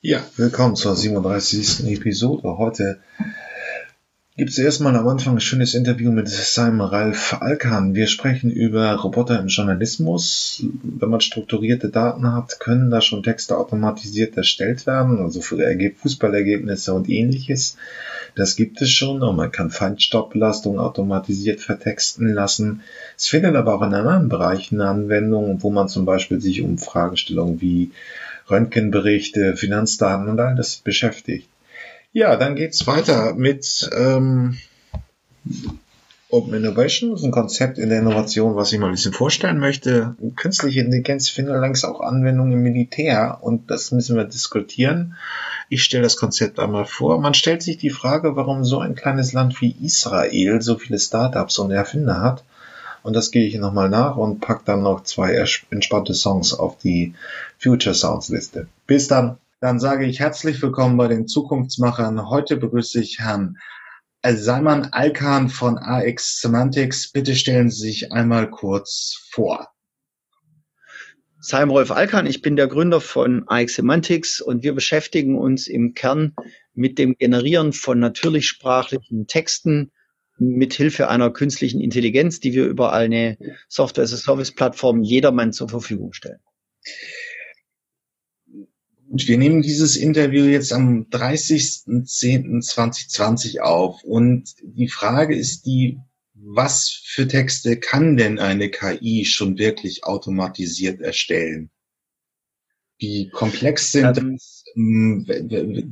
Ja, willkommen zur 37. Episode. Heute gibt es erstmal am Anfang ein schönes Interview mit Simon Ralf Alkan. Wir sprechen über Roboter im Journalismus. Wenn man strukturierte Daten hat, können da schon Texte automatisiert erstellt werden, also für Fußballergebnisse und ähnliches. Das gibt es schon und man kann Feinstaubbelastung automatisiert vertexten lassen. Es findet aber auch in anderen Bereichen Anwendung, wo man zum Beispiel sich um Fragestellungen wie Röntgenberichte, Finanzdaten und all das beschäftigt. Ja, dann geht's weiter mit ähm, Open Innovation, das ist ein Konzept in der Innovation, was ich mal ein bisschen vorstellen möchte. Künstliche Intelligenz findet längst auch Anwendungen im Militär und das müssen wir diskutieren. Ich stelle das Konzept einmal vor. Man stellt sich die Frage, warum so ein kleines Land wie Israel so viele Startups und Erfinder hat. Und das gehe ich nochmal nach und pack dann noch zwei entspannte Songs auf die Future Sounds Liste. Bis dann. Dann sage ich herzlich willkommen bei den Zukunftsmachern. Heute begrüße ich Herrn Salman Alkan von AX Semantics. Bitte stellen Sie sich einmal kurz vor. Salm Rolf Alkan, ich bin der Gründer von AX Semantics und wir beschäftigen uns im Kern mit dem Generieren von natürlich sprachlichen Texten mit Hilfe einer künstlichen Intelligenz, die wir über eine Software-as-a-Service-Plattform jedermann zur Verfügung stellen. Wir nehmen dieses Interview jetzt am 30.10.2020 auf und die Frage ist die, was für Texte kann denn eine KI schon wirklich automatisiert erstellen? Wie komplex sind ähm, das? Hm,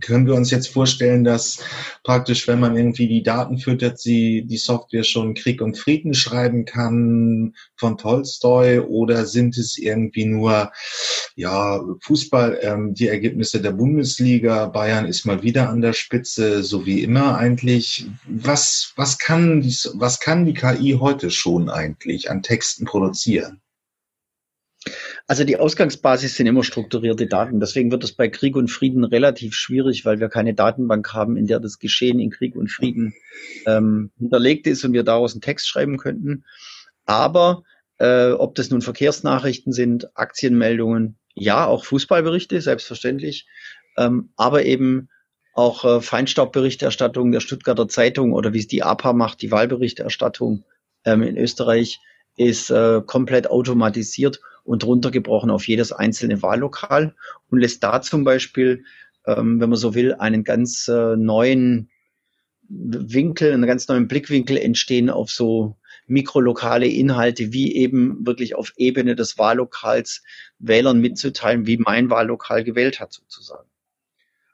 können wir uns jetzt vorstellen, dass praktisch, wenn man irgendwie die Daten füttert, sie die Software schon Krieg und Frieden schreiben kann von Tolstoi oder sind es irgendwie nur ja Fußball, ähm, die Ergebnisse der Bundesliga, Bayern ist mal wieder an der Spitze, so wie immer eigentlich. Was was kann die was kann die KI heute schon eigentlich an Texten produzieren? Also die Ausgangsbasis sind immer strukturierte Daten. Deswegen wird es bei Krieg und Frieden relativ schwierig, weil wir keine Datenbank haben, in der das Geschehen in Krieg und Frieden ähm, hinterlegt ist und wir daraus einen Text schreiben könnten. Aber äh, ob das nun Verkehrsnachrichten sind, Aktienmeldungen, ja, auch Fußballberichte, selbstverständlich, ähm, aber eben auch äh, Feinstaubberichterstattung der Stuttgarter Zeitung oder wie es die APA macht, die Wahlberichterstattung ähm, in Österreich, ist äh, komplett automatisiert und runtergebrochen auf jedes einzelne Wahllokal und lässt da zum Beispiel, ähm, wenn man so will, einen ganz äh, neuen Winkel, einen ganz neuen Blickwinkel entstehen auf so mikrolokale Inhalte, wie eben wirklich auf Ebene des Wahllokals Wählern mitzuteilen, wie mein Wahllokal gewählt hat sozusagen.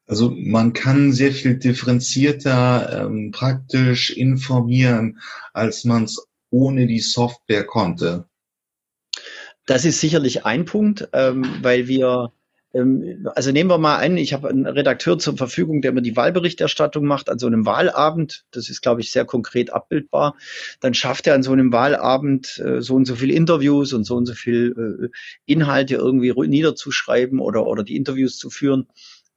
Also man kann sehr viel differenzierter ähm, praktisch informieren, als man es ohne die Software konnte. Das ist sicherlich ein Punkt, ähm, weil wir ähm, also nehmen wir mal an, ich habe einen Redakteur zur Verfügung, der mir die Wahlberichterstattung macht an so einem Wahlabend. Das ist, glaube ich, sehr konkret abbildbar. Dann schafft er an so einem Wahlabend äh, so und so viel Interviews und so und so viel äh, Inhalte irgendwie niederzuschreiben oder, oder die Interviews zu führen.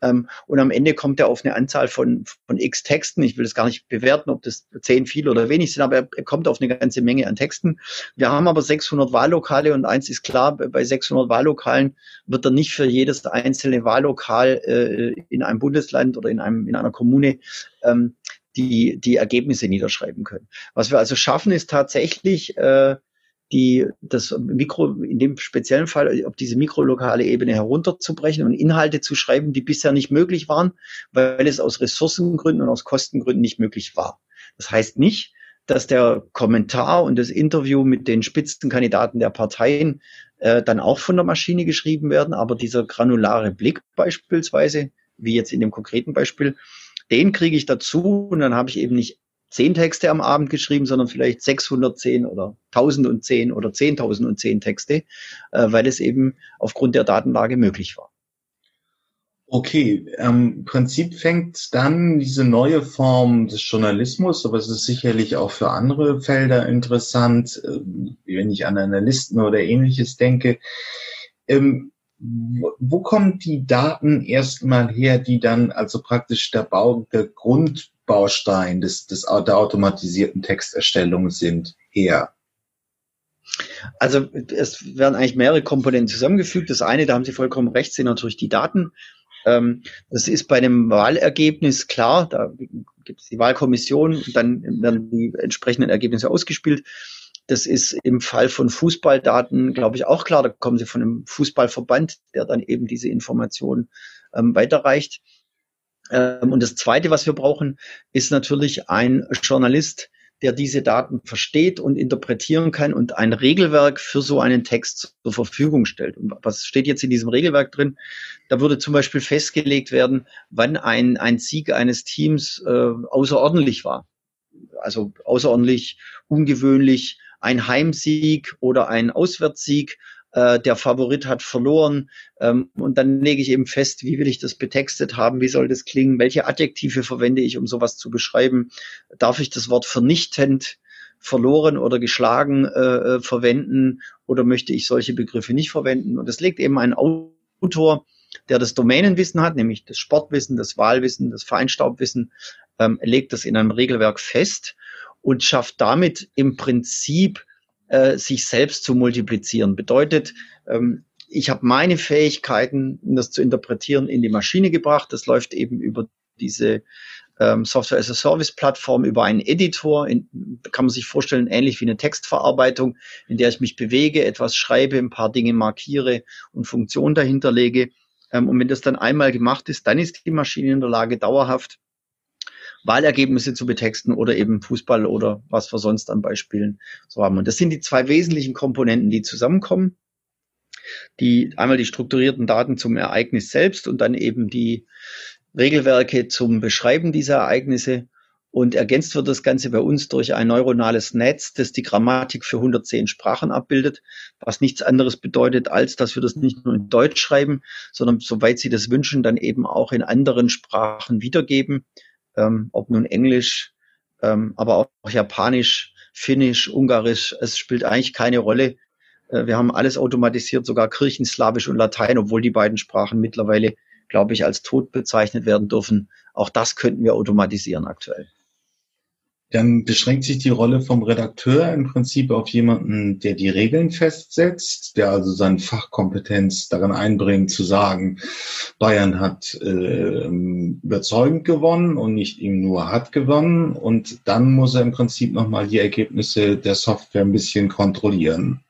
Ähm, und am Ende kommt er auf eine Anzahl von, von x Texten. Ich will das gar nicht bewerten, ob das zehn, viel oder wenig sind, aber er, kommt auf eine ganze Menge an Texten. Wir haben aber 600 Wahllokale und eins ist klar, bei 600 Wahllokalen wird er nicht für jedes einzelne Wahllokal äh, in einem Bundesland oder in, einem, in einer Kommune ähm, die, die Ergebnisse niederschreiben können. Was wir also schaffen, ist tatsächlich äh, die, das Mikro, in dem speziellen Fall, auf diese mikrolokale Ebene herunterzubrechen und Inhalte zu schreiben, die bisher nicht möglich waren, weil es aus Ressourcengründen und aus Kostengründen nicht möglich war. Das heißt nicht, dass der Kommentar und das Interview mit den Spitzenkandidaten der Parteien äh, dann auch von der Maschine geschrieben werden, aber dieser granulare Blick beispielsweise, wie jetzt in dem konkreten Beispiel, den kriege ich dazu und dann habe ich eben nicht zehn Texte am Abend geschrieben, sondern vielleicht 610 oder 1010 oder 10.010 Texte, äh, weil es eben aufgrund der Datenlage möglich war. Okay, im Prinzip fängt dann diese neue Form des Journalismus, aber es ist sicherlich auch für andere Felder interessant, äh, wenn ich an Analysten oder ähnliches denke. Ähm, wo kommen die Daten erstmal her, die dann also praktisch der Bau, der Grund Baustein des, des, der automatisierten Texterstellung sind, her? Also es werden eigentlich mehrere Komponenten zusammengefügt. Das eine, da haben Sie vollkommen recht, sind natürlich die Daten. Ähm, das ist bei einem Wahlergebnis klar, da gibt es die Wahlkommission dann werden die entsprechenden Ergebnisse ausgespielt. Das ist im Fall von Fußballdaten, glaube ich, auch klar. Da kommen sie von einem Fußballverband, der dann eben diese Informationen ähm, weiterreicht. Ähm, und das Zweite, was wir brauchen, ist natürlich ein Journalist, der diese Daten versteht und interpretieren kann und ein Regelwerk für so einen Text zur Verfügung stellt. Und was steht jetzt in diesem Regelwerk drin? Da würde zum Beispiel festgelegt werden, wann ein, ein Sieg eines Teams äh, außerordentlich war. Also außerordentlich, ungewöhnlich, ein Heimsieg oder ein Auswärtssieg, äh, der Favorit hat verloren. Ähm, und dann lege ich eben fest, wie will ich das betextet haben, wie soll das klingen, welche Adjektive verwende ich, um sowas zu beschreiben. Darf ich das Wort vernichtend, verloren oder geschlagen äh, äh verwenden oder möchte ich solche Begriffe nicht verwenden? Und das legt eben ein Autor, der das Domänenwissen hat, nämlich das Sportwissen, das Wahlwissen, das Feinstaubwissen, ähm, legt das in einem Regelwerk fest und schafft damit im Prinzip äh, sich selbst zu multiplizieren. Bedeutet, ähm, ich habe meine Fähigkeiten, das zu interpretieren, in die Maschine gebracht. Das läuft eben über diese ähm, Software as a Service Plattform, über einen Editor. In, kann man sich vorstellen, ähnlich wie eine Textverarbeitung, in der ich mich bewege, etwas schreibe, ein paar Dinge markiere und Funktionen dahinter lege. Ähm, und wenn das dann einmal gemacht ist, dann ist die Maschine in der Lage, dauerhaft Wahlergebnisse zu betexten oder eben Fußball oder was wir sonst an Beispielen so haben. Und das sind die zwei wesentlichen Komponenten, die zusammenkommen. Die, einmal die strukturierten Daten zum Ereignis selbst und dann eben die Regelwerke zum Beschreiben dieser Ereignisse. Und ergänzt wird das Ganze bei uns durch ein neuronales Netz, das die Grammatik für 110 Sprachen abbildet, was nichts anderes bedeutet, als dass wir das nicht nur in Deutsch schreiben, sondern soweit Sie das wünschen, dann eben auch in anderen Sprachen wiedergeben ähm, ob nun Englisch, ähm, aber auch Japanisch, Finnisch, Ungarisch, es spielt eigentlich keine Rolle. Äh, wir haben alles automatisiert, sogar Kirchenslawisch und Latein, obwohl die beiden Sprachen mittlerweile, glaube ich, als tot bezeichnet werden dürfen. Auch das könnten wir automatisieren aktuell dann beschränkt sich die Rolle vom Redakteur im Prinzip auf jemanden, der die Regeln festsetzt, der also seine Fachkompetenz darin einbringt, zu sagen, Bayern hat äh, überzeugend gewonnen und nicht ihm nur hat gewonnen. Und dann muss er im Prinzip nochmal die Ergebnisse der Software ein bisschen kontrollieren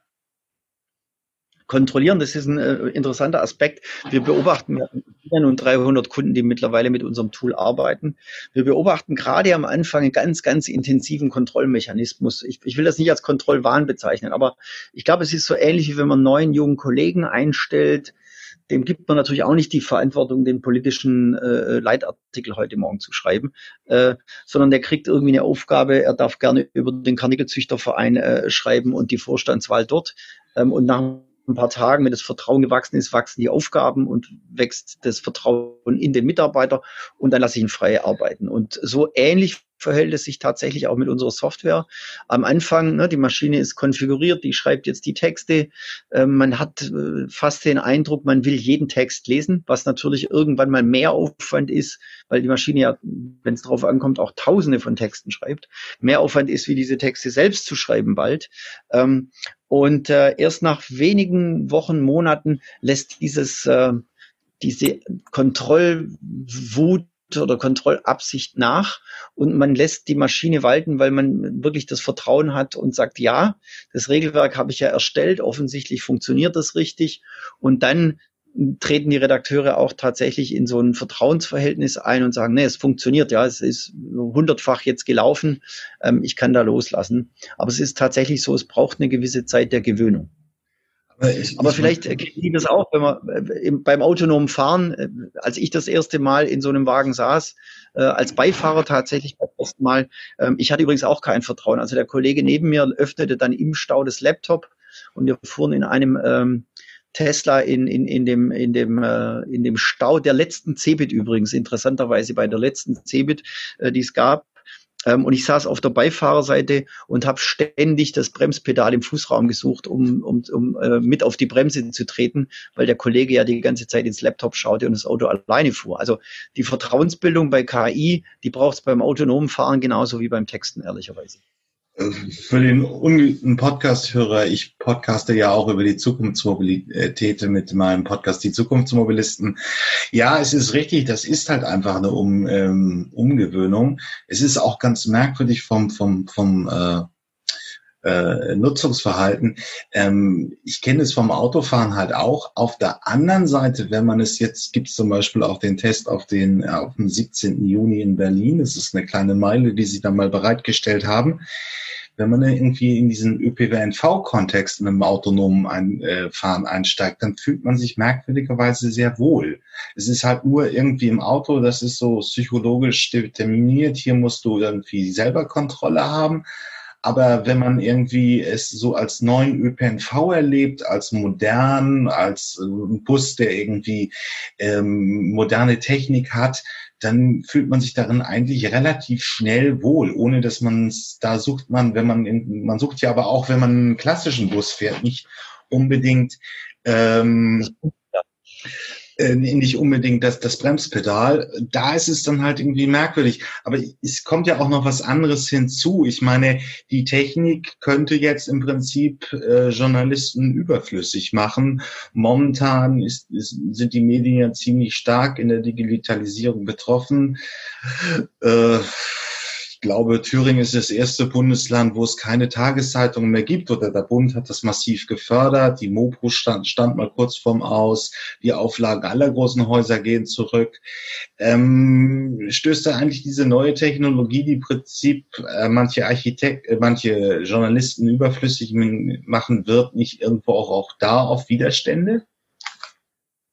kontrollieren. Das ist ein äh, interessanter Aspekt. Wir beobachten ja nun 300 Kunden, die mittlerweile mit unserem Tool arbeiten. Wir beobachten gerade am Anfang einen ganz, ganz intensiven Kontrollmechanismus. Ich, ich will das nicht als Kontrollwahn bezeichnen, aber ich glaube, es ist so ähnlich, wie wenn man neuen jungen Kollegen einstellt. Dem gibt man natürlich auch nicht die Verantwortung, den politischen äh, Leitartikel heute Morgen zu schreiben, äh, sondern der kriegt irgendwie eine Aufgabe. Er darf gerne über den Karnickelzüchterverein äh, schreiben und die Vorstandswahl dort. Ähm, und nach ein paar Tagen, wenn das Vertrauen gewachsen ist, wachsen die Aufgaben und wächst das Vertrauen in den Mitarbeiter und dann lasse ich ihn frei arbeiten. Und so ähnlich verhält es sich tatsächlich auch mit unserer Software. Am Anfang, ne, die Maschine ist konfiguriert, die schreibt jetzt die Texte. Äh, man hat äh, fast den Eindruck, man will jeden Text lesen, was natürlich irgendwann mal mehr Aufwand ist, weil die Maschine ja, wenn es darauf ankommt, auch tausende von Texten schreibt. Mehr Aufwand ist, wie diese Texte selbst zu schreiben bald. Ähm, und äh, erst nach wenigen Wochen, Monaten lässt dieses äh, diese Kontrollwut oder Kontrollabsicht nach und man lässt die Maschine walten, weil man wirklich das Vertrauen hat und sagt, ja, das Regelwerk habe ich ja erstellt, offensichtlich funktioniert das richtig und dann treten die Redakteure auch tatsächlich in so ein Vertrauensverhältnis ein und sagen, nee, es funktioniert, ja, es ist hundertfach jetzt gelaufen, ähm, ich kann da loslassen. Aber es ist tatsächlich so, es braucht eine gewisse Zeit der Gewöhnung. Aber, ich, Aber vielleicht kennen Sie das auch, wenn man äh, beim autonomen Fahren, äh, als ich das erste Mal in so einem Wagen saß, äh, als Beifahrer tatsächlich beim ersten Mal, ähm, ich hatte übrigens auch kein Vertrauen. Also der Kollege neben mir öffnete dann im Stau das Laptop und wir fuhren in einem ähm, Tesla in, in, in, dem, in, dem, äh, in dem Stau der letzten Cebit übrigens, interessanterweise bei der letzten Cebit, äh, die es gab, und ich saß auf der Beifahrerseite und habe ständig das Bremspedal im Fußraum gesucht, um, um, um äh, mit auf die Bremse zu treten, weil der Kollege ja die ganze Zeit ins Laptop schaute und das Auto alleine fuhr. Also die Vertrauensbildung bei KI, die braucht es beim autonomen Fahren genauso wie beim Texten, ehrlicherweise. Für den Podcast-Hörer, ich podcaste ja auch über die Zukunftsmobilität mit meinem Podcast Die Zukunftsmobilisten. Ja, es ist richtig, das ist halt einfach eine um, ähm, Umgewöhnung. Es ist auch ganz merkwürdig vom, vom, vom äh, äh, Nutzungsverhalten. Ähm, ich kenne es vom Autofahren halt auch. Auf der anderen Seite, wenn man es jetzt, gibt es zum Beispiel auch den Test auf den auf dem 17. Juni in Berlin. Das ist eine kleine Meile, die sie dann mal bereitgestellt haben. Wenn man irgendwie in diesen ÖPNV-Kontext mit dem autonomen ein, äh, Fahren einsteigt, dann fühlt man sich merkwürdigerweise sehr wohl. Es ist halt nur irgendwie im Auto, das ist so psychologisch determiniert. Hier musst du irgendwie selber Kontrolle haben. Aber wenn man irgendwie es so als neuen ÖPNV erlebt, als modern, als äh, Bus, der irgendwie ähm, moderne Technik hat, dann fühlt man sich darin eigentlich relativ schnell wohl, ohne dass man da sucht man, wenn man in, man sucht ja aber auch, wenn man einen klassischen Bus fährt, nicht unbedingt ähm, äh, nicht unbedingt das, das Bremspedal. Da ist es dann halt irgendwie merkwürdig. Aber es kommt ja auch noch was anderes hinzu. Ich meine, die Technik könnte jetzt im Prinzip äh, Journalisten überflüssig machen. Momentan ist, ist, sind die Medien ja ziemlich stark in der Digitalisierung betroffen. Äh, glaube, Thüringen ist das erste Bundesland, wo es keine Tageszeitungen mehr gibt oder der Bund hat das massiv gefördert. Die Mopro stand, stand mal kurz vorm Aus. Die Auflagen aller großen Häuser gehen zurück. Ähm, stößt da eigentlich diese neue Technologie, die im Prinzip äh, manche Architekt, äh, manche Journalisten überflüssig machen wird, nicht irgendwo auch, auch da auf Widerstände?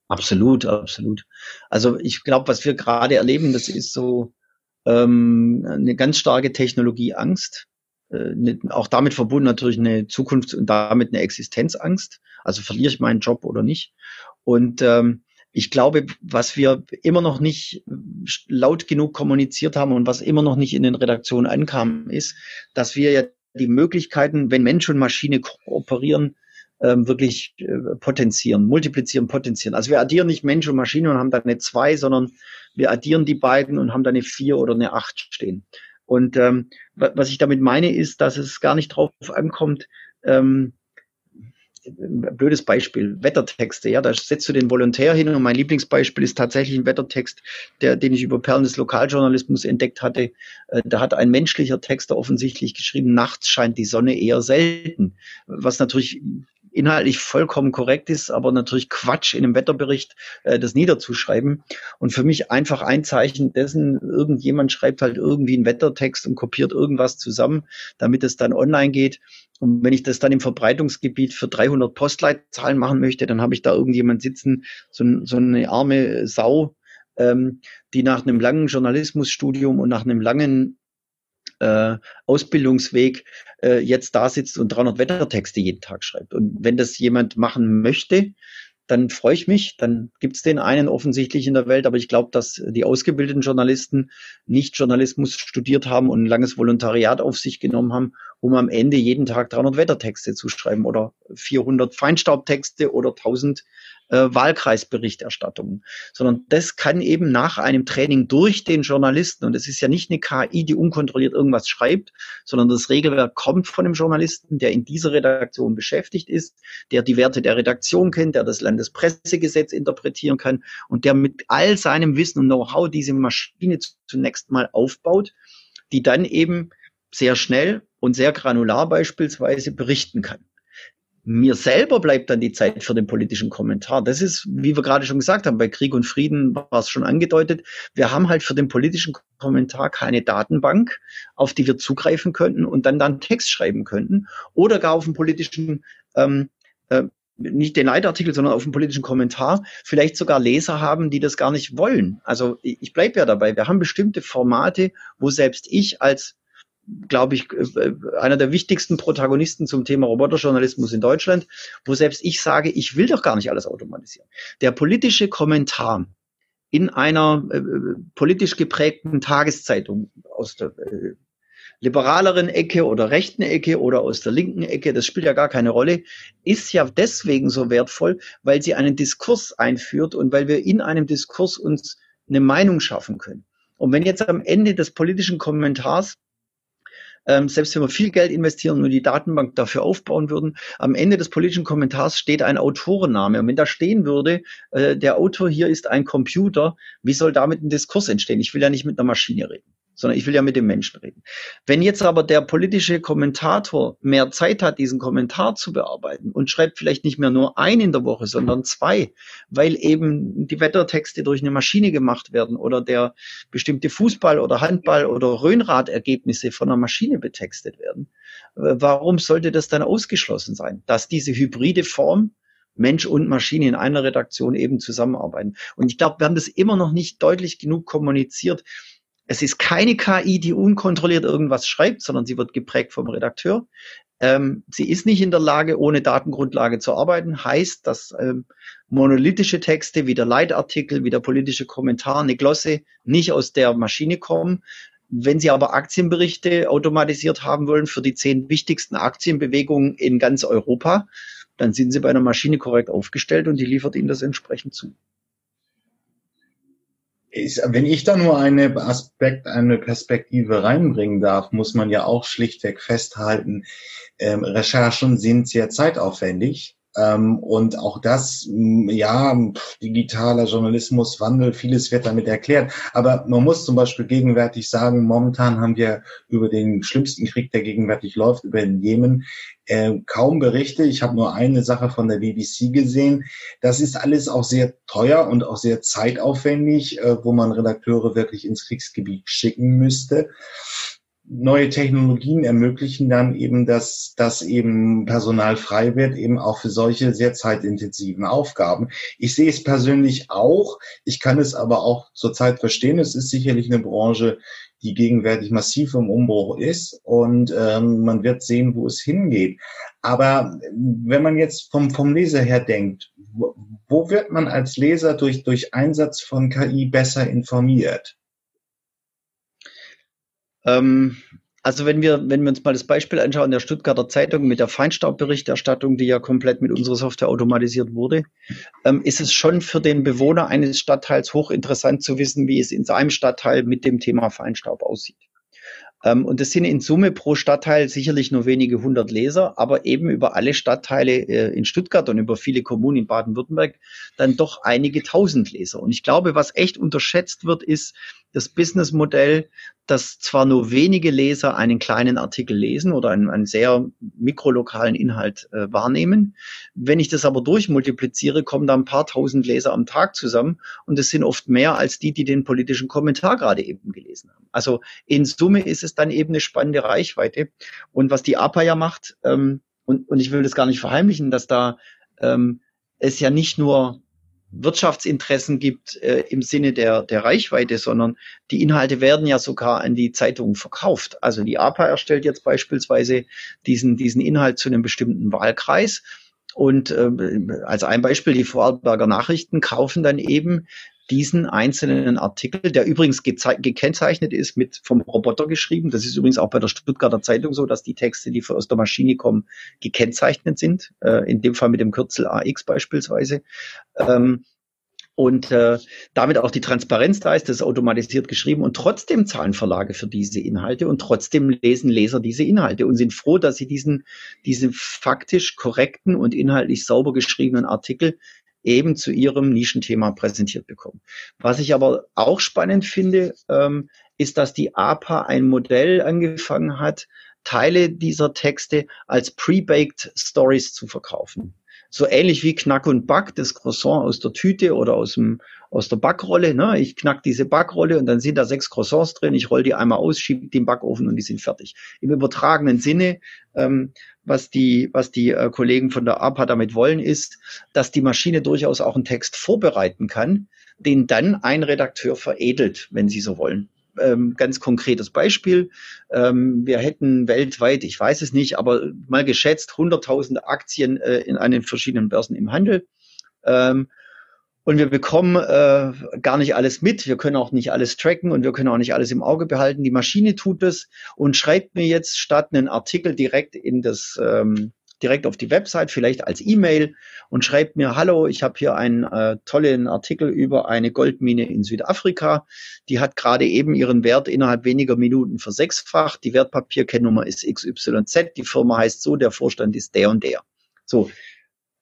Absolut, absolut. Also ich glaube, was wir gerade erleben, das ist so, ähm, eine ganz starke Technologieangst, äh, auch damit verbunden natürlich eine Zukunft und damit eine Existenzangst. Also verliere ich meinen Job oder nicht? Und ähm, ich glaube, was wir immer noch nicht laut genug kommuniziert haben und was immer noch nicht in den Redaktionen ankam, ist, dass wir ja die Möglichkeiten, wenn Mensch und Maschine kooperieren, ähm, wirklich äh, potenzieren, multiplizieren, potenzieren. Also wir addieren nicht Mensch und Maschine und haben dann eine zwei, sondern wir addieren die beiden und haben dann eine vier oder eine acht stehen. Und ähm, was ich damit meine, ist, dass es gar nicht drauf ankommt, ähm, blödes Beispiel, Wettertexte, ja, da setzt du den Volontär hin und mein Lieblingsbeispiel ist tatsächlich ein Wettertext, der, den ich über Perlen des Lokaljournalismus entdeckt hatte. Äh, da hat ein menschlicher Texter offensichtlich geschrieben, nachts scheint die Sonne eher selten, was natürlich inhaltlich vollkommen korrekt ist, aber natürlich Quatsch in einem Wetterbericht äh, das niederzuschreiben. Und für mich einfach ein Zeichen dessen, irgendjemand schreibt halt irgendwie einen Wettertext und kopiert irgendwas zusammen, damit es dann online geht. Und wenn ich das dann im Verbreitungsgebiet für 300 Postleitzahlen machen möchte, dann habe ich da irgendjemand sitzen, so, so eine arme Sau, ähm, die nach einem langen Journalismusstudium und nach einem langen äh, Ausbildungsweg äh, jetzt da sitzt und 300 Wettertexte jeden Tag schreibt. Und wenn das jemand machen möchte, dann freue ich mich. Dann gibt es den einen offensichtlich in der Welt, aber ich glaube, dass die ausgebildeten Journalisten nicht Journalismus studiert haben und ein langes Volontariat auf sich genommen haben, um am Ende jeden Tag 300 Wettertexte zu schreiben oder 400 Feinstaubtexte oder 1000 äh, Wahlkreisberichterstattungen, sondern das kann eben nach einem Training durch den Journalisten, und es ist ja nicht eine KI, die unkontrolliert irgendwas schreibt, sondern das Regelwerk kommt von dem Journalisten, der in dieser Redaktion beschäftigt ist, der die Werte der Redaktion kennt, der das Landespressegesetz interpretieren kann und der mit all seinem Wissen und Know-how diese Maschine zunächst mal aufbaut, die dann eben sehr schnell und sehr granular beispielsweise berichten kann. Mir selber bleibt dann die Zeit für den politischen Kommentar. Das ist, wie wir gerade schon gesagt haben, bei Krieg und Frieden war es schon angedeutet. Wir haben halt für den politischen Kommentar keine Datenbank, auf die wir zugreifen könnten und dann dann Text schreiben könnten oder gar auf den politischen ähm, äh, nicht den Leitartikel, sondern auf den politischen Kommentar, vielleicht sogar Leser haben, die das gar nicht wollen. Also ich bleibe ja dabei. Wir haben bestimmte Formate, wo selbst ich als glaube ich, äh, einer der wichtigsten Protagonisten zum Thema Roboterjournalismus in Deutschland, wo selbst ich sage, ich will doch gar nicht alles automatisieren. Der politische Kommentar in einer äh, politisch geprägten Tageszeitung aus der äh, liberaleren Ecke oder rechten Ecke oder aus der linken Ecke, das spielt ja gar keine Rolle, ist ja deswegen so wertvoll, weil sie einen Diskurs einführt und weil wir in einem Diskurs uns eine Meinung schaffen können. Und wenn jetzt am Ende des politischen Kommentars ähm, selbst wenn wir viel Geld investieren und die Datenbank dafür aufbauen würden, am Ende des politischen Kommentars steht ein Autorenname. Und wenn da stehen würde, äh, der Autor hier ist ein Computer, wie soll damit ein Diskurs entstehen? Ich will ja nicht mit einer Maschine reden sondern ich will ja mit dem Menschen reden. Wenn jetzt aber der politische Kommentator mehr Zeit hat, diesen Kommentar zu bearbeiten und schreibt vielleicht nicht mehr nur ein in der Woche, sondern zwei, weil eben die Wettertexte durch eine Maschine gemacht werden oder der bestimmte Fußball oder Handball oder Röhnradergebnisse von einer Maschine betextet werden, äh, warum sollte das dann ausgeschlossen sein, dass diese hybride Form Mensch und Maschine in einer Redaktion eben zusammenarbeiten. Und ich glaube, wir haben das immer noch nicht deutlich genug kommuniziert, es ist keine KI, die unkontrolliert irgendwas schreibt, sondern sie wird geprägt vom Redakteur. Ähm, sie ist nicht in der Lage, ohne Datengrundlage zu arbeiten. Heißt, dass ähm, monolithische Texte wie der Leitartikel, wie der politische Kommentar, eine Glosse nicht aus der Maschine kommen. Wenn Sie aber Aktienberichte automatisiert haben wollen für die zehn wichtigsten Aktienbewegungen in ganz Europa, dann sind Sie bei einer Maschine korrekt aufgestellt und die liefert Ihnen das entsprechend zu ist, wenn ich da nur eine Aspekt, eine Perspektive reinbringen darf, muss man ja auch schlichtweg festhalten, ähm, Recherchen sind sehr zeitaufwendig. Ähm, und auch das, ja, digitaler Journalismus, Wandel, vieles wird damit erklärt. Aber man muss zum Beispiel gegenwärtig sagen, momentan haben wir über den schlimmsten Krieg, der gegenwärtig läuft, über den Jemen, äh, kaum Berichte. Ich habe nur eine Sache von der BBC gesehen. Das ist alles auch sehr teuer und auch sehr zeitaufwendig, äh, wo man Redakteure wirklich ins Kriegsgebiet schicken müsste. Neue Technologien ermöglichen dann eben, dass, dass eben Personal frei wird, eben auch für solche sehr zeitintensiven Aufgaben. Ich sehe es persönlich auch. Ich kann es aber auch zurzeit verstehen. Es ist sicherlich eine Branche, die gegenwärtig massiv im Umbruch ist und ähm, man wird sehen, wo es hingeht. Aber wenn man jetzt vom, vom Leser her denkt, wo, wo wird man als Leser durch, durch Einsatz von KI besser informiert? Ähm, also wenn wir, wenn wir uns mal das Beispiel anschauen der Stuttgarter Zeitung mit der Feinstaubberichterstattung, die ja komplett mit unserer Software automatisiert wurde, ähm, ist es schon für den Bewohner eines Stadtteils hochinteressant zu wissen, wie es in seinem Stadtteil mit dem Thema Feinstaub aussieht. Ähm, und das sind in Summe pro Stadtteil sicherlich nur wenige hundert Leser, aber eben über alle Stadtteile äh, in Stuttgart und über viele Kommunen in Baden-Württemberg dann doch einige tausend Leser. Und ich glaube, was echt unterschätzt wird, ist, das Businessmodell, dass zwar nur wenige Leser einen kleinen Artikel lesen oder einen, einen sehr mikrolokalen Inhalt äh, wahrnehmen. Wenn ich das aber durchmultipliziere, kommen da ein paar tausend Leser am Tag zusammen und es sind oft mehr als die, die den politischen Kommentar gerade eben gelesen haben. Also in Summe ist es dann eben eine spannende Reichweite. Und was die APA ja macht, ähm, und, und ich will das gar nicht verheimlichen, dass da ähm, es ja nicht nur Wirtschaftsinteressen gibt äh, im Sinne der, der Reichweite, sondern die Inhalte werden ja sogar an die Zeitungen verkauft. Also die APA erstellt jetzt beispielsweise diesen, diesen Inhalt zu einem bestimmten Wahlkreis. Und äh, als ein Beispiel, die Vorarlberger Nachrichten kaufen dann eben diesen einzelnen Artikel, der übrigens gekennzeichnet ist mit vom Roboter geschrieben. Das ist übrigens auch bei der Stuttgarter Zeitung so, dass die Texte, die aus der Maschine kommen, gekennzeichnet sind. Äh, in dem Fall mit dem Kürzel AX beispielsweise. Ähm, und äh, damit auch die Transparenz da ist, das ist automatisiert geschrieben und trotzdem zahlen Verlage für diese Inhalte und trotzdem lesen Leser diese Inhalte und sind froh, dass sie diesen, diesen faktisch korrekten und inhaltlich sauber geschriebenen Artikel eben zu ihrem Nischenthema präsentiert bekommen. Was ich aber auch spannend finde, ähm, ist, dass die APA ein Modell angefangen hat, Teile dieser Texte als pre-baked Stories zu verkaufen so ähnlich wie Knack und Back, das Croissant aus der Tüte oder aus, dem, aus der Backrolle. Ne? Ich knack diese Backrolle und dann sind da sechs Croissants drin. Ich roll die einmal aus, schiebe die im Backofen und die sind fertig. Im übertragenen Sinne, ähm, was die, was die äh, Kollegen von der APA damit wollen, ist, dass die Maschine durchaus auch einen Text vorbereiten kann, den dann ein Redakteur veredelt, wenn sie so wollen ähm, ganz konkretes Beispiel. Ähm, wir hätten weltweit, ich weiß es nicht, aber mal geschätzt 100.000 Aktien äh, in einen verschiedenen Börsen im Handel. Ähm, und wir bekommen äh, gar nicht alles mit. Wir können auch nicht alles tracken und wir können auch nicht alles im Auge behalten. Die Maschine tut es und schreibt mir jetzt statt einen Artikel direkt in das ähm, direkt auf die Website, vielleicht als E-Mail und schreibt mir, hallo, ich habe hier einen äh, tollen Artikel über eine Goldmine in Südafrika. Die hat gerade eben ihren Wert innerhalb weniger Minuten versechsfacht. Die Wertpapierkennnummer ist XYZ, die Firma heißt so, der Vorstand ist der und der. So.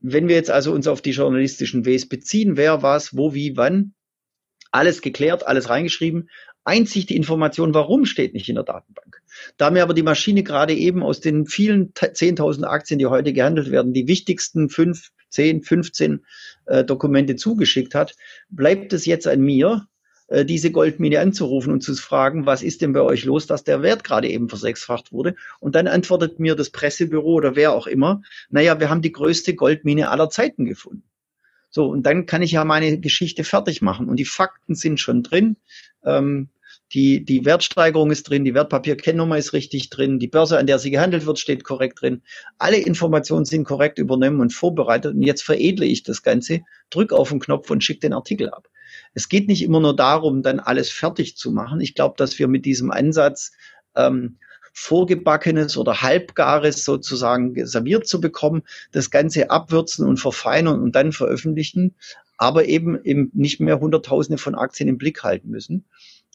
Wenn wir jetzt also uns auf die journalistischen Ws beziehen, wer was, wo, wie, wann, alles geklärt, alles reingeschrieben, Einzig die Information, warum steht nicht in der Datenbank. Da mir aber die Maschine gerade eben aus den vielen 10.000 Aktien, die heute gehandelt werden, die wichtigsten 5, 10, 15 äh, Dokumente zugeschickt hat, bleibt es jetzt an mir, diese Goldmine anzurufen und zu fragen, was ist denn bei euch los, dass der Wert gerade eben versechsfacht wurde? Und dann antwortet mir das Pressebüro oder wer auch immer, naja, wir haben die größte Goldmine aller Zeiten gefunden. So, und dann kann ich ja meine Geschichte fertig machen. Und die Fakten sind schon drin. Ähm, die, die Wertsteigerung ist drin, die Wertpapierkennnummer ist richtig drin, die Börse, an der sie gehandelt wird, steht korrekt drin. Alle Informationen sind korrekt übernommen und vorbereitet. Und jetzt veredle ich das Ganze, drück auf den Knopf und schicke den Artikel ab. Es geht nicht immer nur darum, dann alles fertig zu machen. Ich glaube, dass wir mit diesem Ansatz ähm, vorgebackenes oder halbgares sozusagen serviert zu bekommen, das Ganze abwürzen und verfeinern und dann veröffentlichen, aber eben, eben nicht mehr Hunderttausende von Aktien im Blick halten müssen.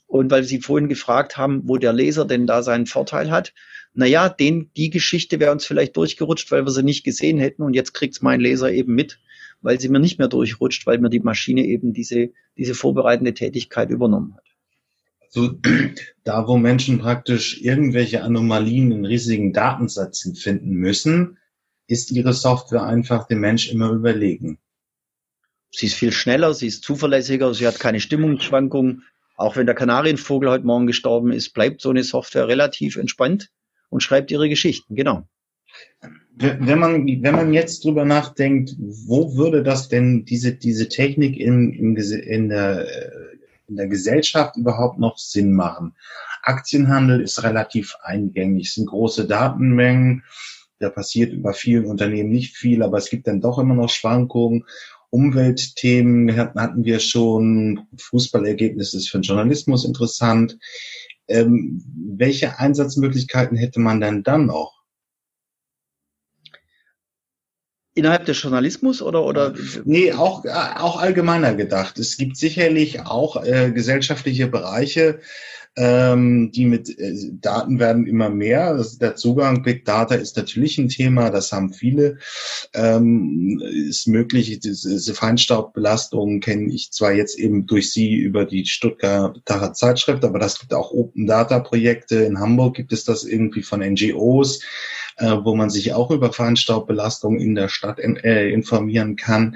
Und weil Sie vorhin gefragt haben, wo der Leser denn da seinen Vorteil hat, naja, den, die Geschichte wäre uns vielleicht durchgerutscht, weil wir sie nicht gesehen hätten und jetzt kriegt's mein Leser eben mit, weil sie mir nicht mehr durchrutscht, weil mir die Maschine eben diese, diese vorbereitende Tätigkeit übernommen hat. So, da wo Menschen praktisch irgendwelche Anomalien in riesigen Datensätzen finden müssen, ist ihre Software einfach dem Mensch immer überlegen. Sie ist viel schneller, sie ist zuverlässiger, sie hat keine Stimmungsschwankungen. Auch wenn der Kanarienvogel heute Morgen gestorben ist, bleibt so eine Software relativ entspannt und schreibt ihre Geschichten, genau. Wenn man, wenn man jetzt drüber nachdenkt, wo würde das denn diese, diese Technik in, in, in der in der Gesellschaft überhaupt noch Sinn machen. Aktienhandel ist relativ eingängig, sind große Datenmengen, da passiert über vielen Unternehmen nicht viel, aber es gibt dann doch immer noch Schwankungen. Umweltthemen hatten wir schon, Fußballergebnisse ist für den Journalismus interessant. Ähm, welche Einsatzmöglichkeiten hätte man denn dann noch? Innerhalb des Journalismus oder oder? Nee, auch auch allgemeiner gedacht. Es gibt sicherlich auch äh, gesellschaftliche Bereiche, ähm, die mit äh, Daten werden immer mehr. Das, der Zugang Big Data ist natürlich ein Thema, das haben viele. Ähm, ist möglich, diese, diese Feinstaubbelastung kenne ich zwar jetzt eben durch Sie über die Stuttgarter Zeitschrift, aber das gibt auch Open Data Projekte. In Hamburg gibt es das irgendwie von NGOs äh, wo man sich auch über Feinstaubbelastung in der Stadt in, äh, informieren kann.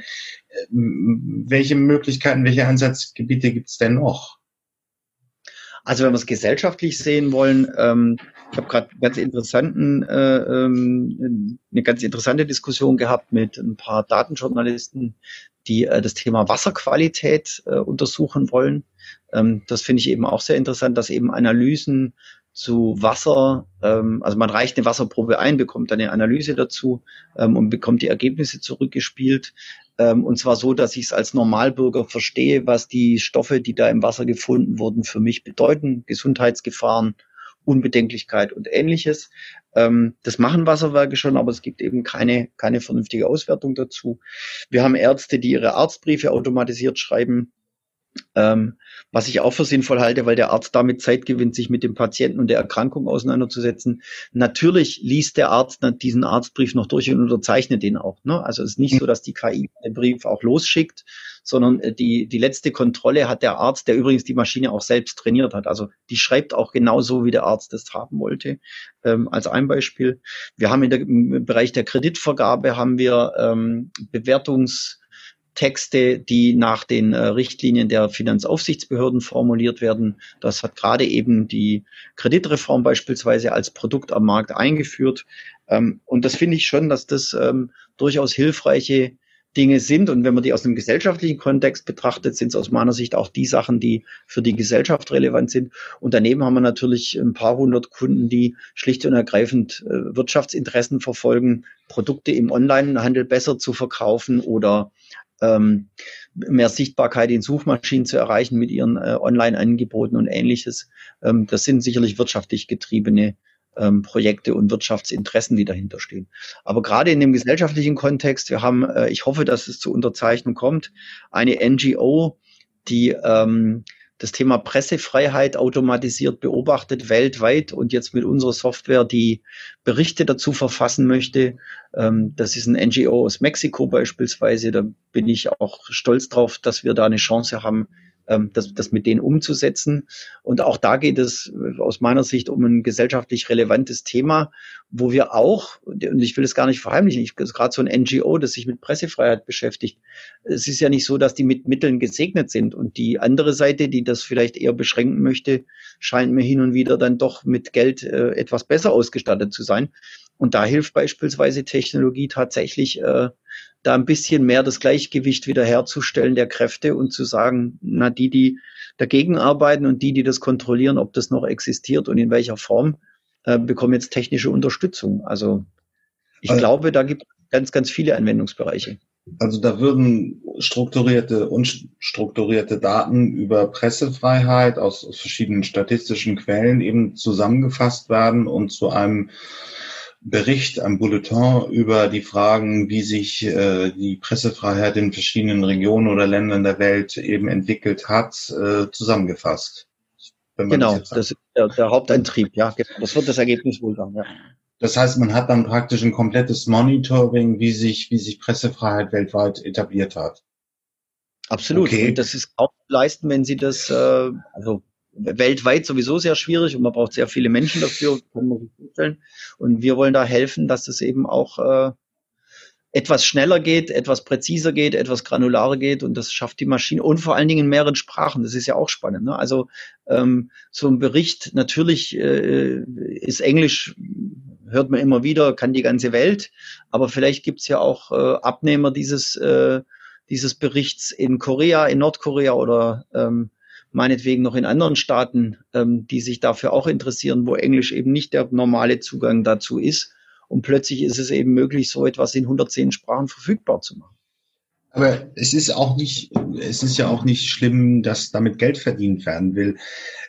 Äh, welche Möglichkeiten, welche Einsatzgebiete gibt es denn noch? Also wenn wir es gesellschaftlich sehen wollen, ähm, ich habe gerade ganz interessanten, äh, ähm, eine ganz interessante Diskussion gehabt mit ein paar Datenjournalisten, die äh, das Thema Wasserqualität äh, untersuchen wollen. Ähm, das finde ich eben auch sehr interessant, dass eben Analysen zu Wasser, ähm, also man reicht eine Wasserprobe ein, bekommt eine Analyse dazu ähm, und bekommt die Ergebnisse zurückgespielt. Ähm, und zwar so, dass ich es als Normalbürger verstehe, was die Stoffe, die da im Wasser gefunden wurden, für mich bedeuten, Gesundheitsgefahren, Unbedenklichkeit und ähnliches. Ähm, das machen Wasserwerke schon, aber es gibt eben keine, keine vernünftige Auswertung dazu. Wir haben Ärzte, die ihre Arztbriefe automatisiert schreiben ähm, was ich auch für sinnvoll halte, weil der Arzt damit Zeit gewinnt, sich mit dem Patienten und der Erkrankung auseinanderzusetzen. Natürlich liest der Arzt diesen Arztbrief noch durch und unterzeichnet den auch. Ne? Also es ist nicht so, dass die KI den Brief auch losschickt, sondern äh, die, die letzte Kontrolle hat der Arzt, der übrigens die Maschine auch selbst trainiert hat. Also die schreibt auch genauso, wie der Arzt das haben wollte. Ähm, als ein Beispiel. Wir haben in der, im Bereich der Kreditvergabe haben wir ähm, Bewertungs Texte, die nach den äh, Richtlinien der Finanzaufsichtsbehörden formuliert werden. Das hat gerade eben die Kreditreform beispielsweise als Produkt am Markt eingeführt. Ähm, und das finde ich schon, dass das ähm, durchaus hilfreiche Dinge sind. Und wenn man die aus einem gesellschaftlichen Kontext betrachtet, sind es aus meiner Sicht auch die Sachen, die für die Gesellschaft relevant sind. Und daneben haben wir natürlich ein paar hundert Kunden, die schlicht und ergreifend äh, Wirtschaftsinteressen verfolgen, Produkte im Onlinehandel besser zu verkaufen oder ähm, mehr Sichtbarkeit in Suchmaschinen zu erreichen mit ihren äh, Online-Angeboten und ähnliches. Ähm, das sind sicherlich wirtschaftlich getriebene ähm, Projekte und Wirtschaftsinteressen, die dahinter stehen. Aber gerade in dem gesellschaftlichen Kontext, wir haben, äh, ich hoffe, dass es zur Unterzeichnung kommt, eine NGO, die ähm, das Thema Pressefreiheit automatisiert beobachtet weltweit und jetzt mit unserer Software die Berichte dazu verfassen möchte. Ähm, das ist ein NGO aus Mexiko beispielsweise. Da bin ich auch stolz drauf, dass wir da eine Chance haben, ähm, das, das mit denen umzusetzen. Und auch da geht es äh, aus meiner Sicht um ein gesellschaftlich relevantes Thema, wo wir auch, und ich will es gar nicht verheimlichen, ich, gerade so ein NGO, das sich mit Pressefreiheit beschäftigt, es ist ja nicht so, dass die mit Mitteln gesegnet sind. Und die andere Seite, die das vielleicht eher beschränken möchte, scheint mir hin und wieder dann doch mit Geld äh, etwas besser ausgestattet zu sein. Und da hilft beispielsweise Technologie tatsächlich, äh, da ein bisschen mehr das Gleichgewicht wiederherzustellen der Kräfte und zu sagen, na, die, die dagegen arbeiten und die, die das kontrollieren, ob das noch existiert und in welcher Form, äh, bekommen jetzt technische Unterstützung. Also ich also, glaube, da gibt es ganz, ganz viele Anwendungsbereiche. Also da würden strukturierte, unstrukturierte Daten über Pressefreiheit aus, aus verschiedenen statistischen Quellen eben zusammengefasst werden und zu einem Bericht, ein Bulletin über die Fragen, wie sich äh, die Pressefreiheit in verschiedenen Regionen oder Ländern der Welt eben entwickelt hat, äh, zusammengefasst. Genau, das, das ist der, der, Hauptantrieb, ja. Das wird das Ergebnis wohl sein, ja. Das heißt, man hat dann praktisch ein komplettes Monitoring, wie sich, wie sich Pressefreiheit weltweit etabliert hat. Absolut. Okay. Und das ist auch leisten, wenn Sie das, äh, also weltweit sowieso sehr schwierig und man braucht sehr viele Menschen dafür, kann man sich vorstellen. Und wir wollen da helfen, dass es eben auch äh, etwas schneller geht, etwas präziser geht, etwas granularer geht und das schafft die Maschine und vor allen Dingen in mehreren Sprachen. Das ist ja auch spannend. Ne? Also ähm, so ein Bericht, natürlich äh, ist Englisch, hört man immer wieder, kann die ganze Welt, aber vielleicht gibt's ja auch äh, Abnehmer dieses, äh, dieses Berichts in Korea, in Nordkorea oder ähm, meinetwegen noch in anderen Staaten, ähm, die sich dafür auch interessieren, wo Englisch eben nicht der normale Zugang dazu ist. Und plötzlich ist es eben möglich, so etwas in 110 Sprachen verfügbar zu machen. Aber es ist auch nicht, es ist ja auch nicht schlimm, dass damit Geld verdient werden will.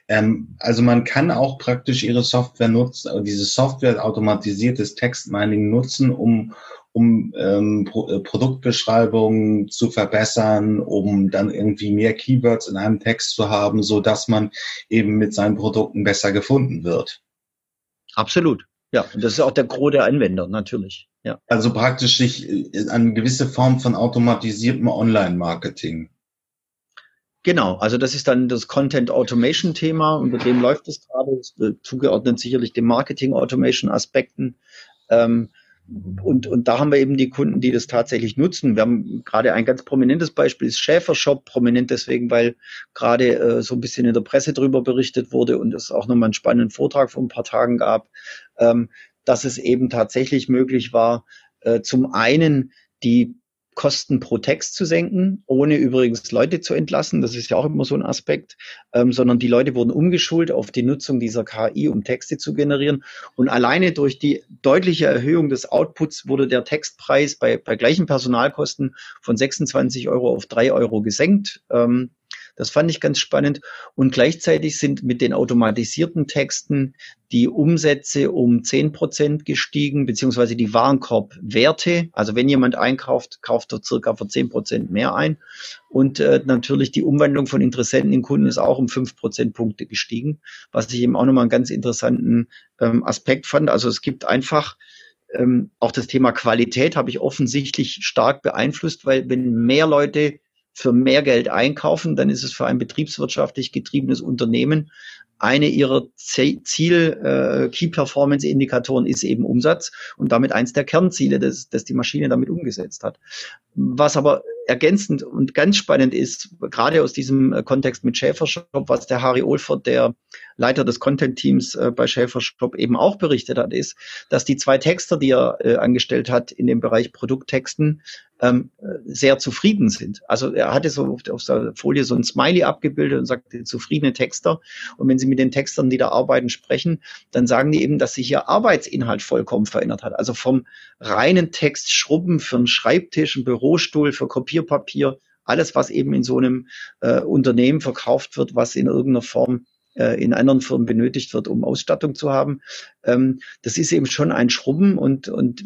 Ähm, also man kann auch praktisch ihre Software nutzen, diese Software automatisiertes Textmining nutzen, um um ähm, Pro äh, Produktbeschreibungen zu verbessern, um dann irgendwie mehr Keywords in einem Text zu haben, so dass man eben mit seinen Produkten besser gefunden wird. Absolut. Ja, und das ist auch der Gros der Anwender, natürlich. Ja. Also praktisch sich äh, eine gewisse Form von automatisiertem Online-Marketing. Genau, also das ist dann das Content Automation Thema, unter dem läuft es gerade, äh, zugeordnet sicherlich den Marketing Automation Aspekten. Ähm, und, und da haben wir eben die Kunden, die das tatsächlich nutzen. Wir haben gerade ein ganz prominentes Beispiel, ist Schäfer Shop, prominent deswegen, weil gerade äh, so ein bisschen in der Presse drüber berichtet wurde und es auch nochmal einen spannenden Vortrag vor ein paar Tagen gab, ähm, dass es eben tatsächlich möglich war, äh, zum einen die Kosten pro Text zu senken, ohne übrigens Leute zu entlassen. Das ist ja auch immer so ein Aspekt, ähm, sondern die Leute wurden umgeschult auf die Nutzung dieser KI, um Texte zu generieren. Und alleine durch die deutliche Erhöhung des Outputs wurde der Textpreis bei, bei gleichen Personalkosten von 26 Euro auf 3 Euro gesenkt. Ähm, das fand ich ganz spannend. Und gleichzeitig sind mit den automatisierten Texten die Umsätze um zehn Prozent gestiegen, beziehungsweise die Warenkorbwerte. Also wenn jemand einkauft, kauft er circa für zehn Prozent mehr ein. Und äh, natürlich die Umwandlung von Interessenten in Kunden ist auch um fünf Prozentpunkte gestiegen, was ich eben auch nochmal einen ganz interessanten ähm, Aspekt fand. Also es gibt einfach ähm, auch das Thema Qualität habe ich offensichtlich stark beeinflusst, weil wenn mehr Leute für mehr Geld einkaufen, dann ist es für ein betriebswirtschaftlich getriebenes Unternehmen eine ihrer Ziel äh, ist eben Umsatz und damit eins der Kernziele, das, das die Maschine damit umgesetzt hat. Was aber ergänzend und ganz spannend ist, gerade aus diesem äh, Kontext mit Schäfershop, was der Harry Olfert, der Leiter des Content-Teams äh, bei Schäfershop eben auch berichtet hat, ist, dass die zwei Texter, die er äh, angestellt hat in dem Bereich Produkttexten, ähm, sehr zufrieden sind. Also er hatte so auf, auf der Folie so ein Smiley abgebildet und sagte zufriedene Texter. Und wenn Sie mit den Textern, die da arbeiten, sprechen, dann sagen die eben, dass sich ihr Arbeitsinhalt vollkommen verändert hat. Also vom reinen Text Schrubben für einen Schreibtisch, einen Bürostuhl, für Kopierpapier, alles, was eben in so einem äh, Unternehmen verkauft wird, was in irgendeiner Form äh, in anderen Firmen benötigt wird, um Ausstattung zu haben. Ähm, das ist eben schon ein Schrubben und, und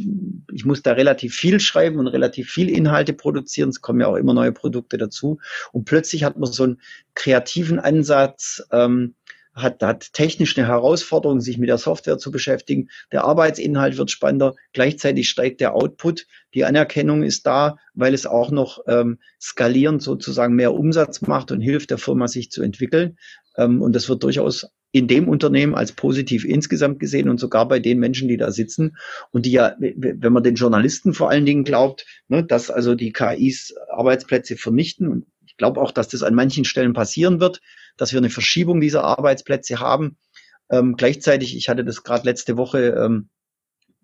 ich muss da relativ viel schreiben und relativ viel Inhalte produzieren. Es kommen ja auch immer neue Produkte dazu. Und plötzlich hat man so einen kreativen Ansatz, ähm, hat, hat technisch eine Herausforderung, sich mit der Software zu beschäftigen. Der Arbeitsinhalt wird spannender. Gleichzeitig steigt der Output. Die Anerkennung ist da, weil es auch noch ähm, skalierend sozusagen mehr Umsatz macht und hilft der Firma, sich zu entwickeln. Ähm, und das wird durchaus in dem Unternehmen als positiv insgesamt gesehen und sogar bei den Menschen, die da sitzen und die ja, wenn man den Journalisten vor allen Dingen glaubt, ne, dass also die KIs Arbeitsplätze vernichten. Und ich glaube auch, dass das an manchen Stellen passieren wird dass wir eine Verschiebung dieser Arbeitsplätze haben. Ähm, gleichzeitig, ich hatte das gerade letzte Woche ähm,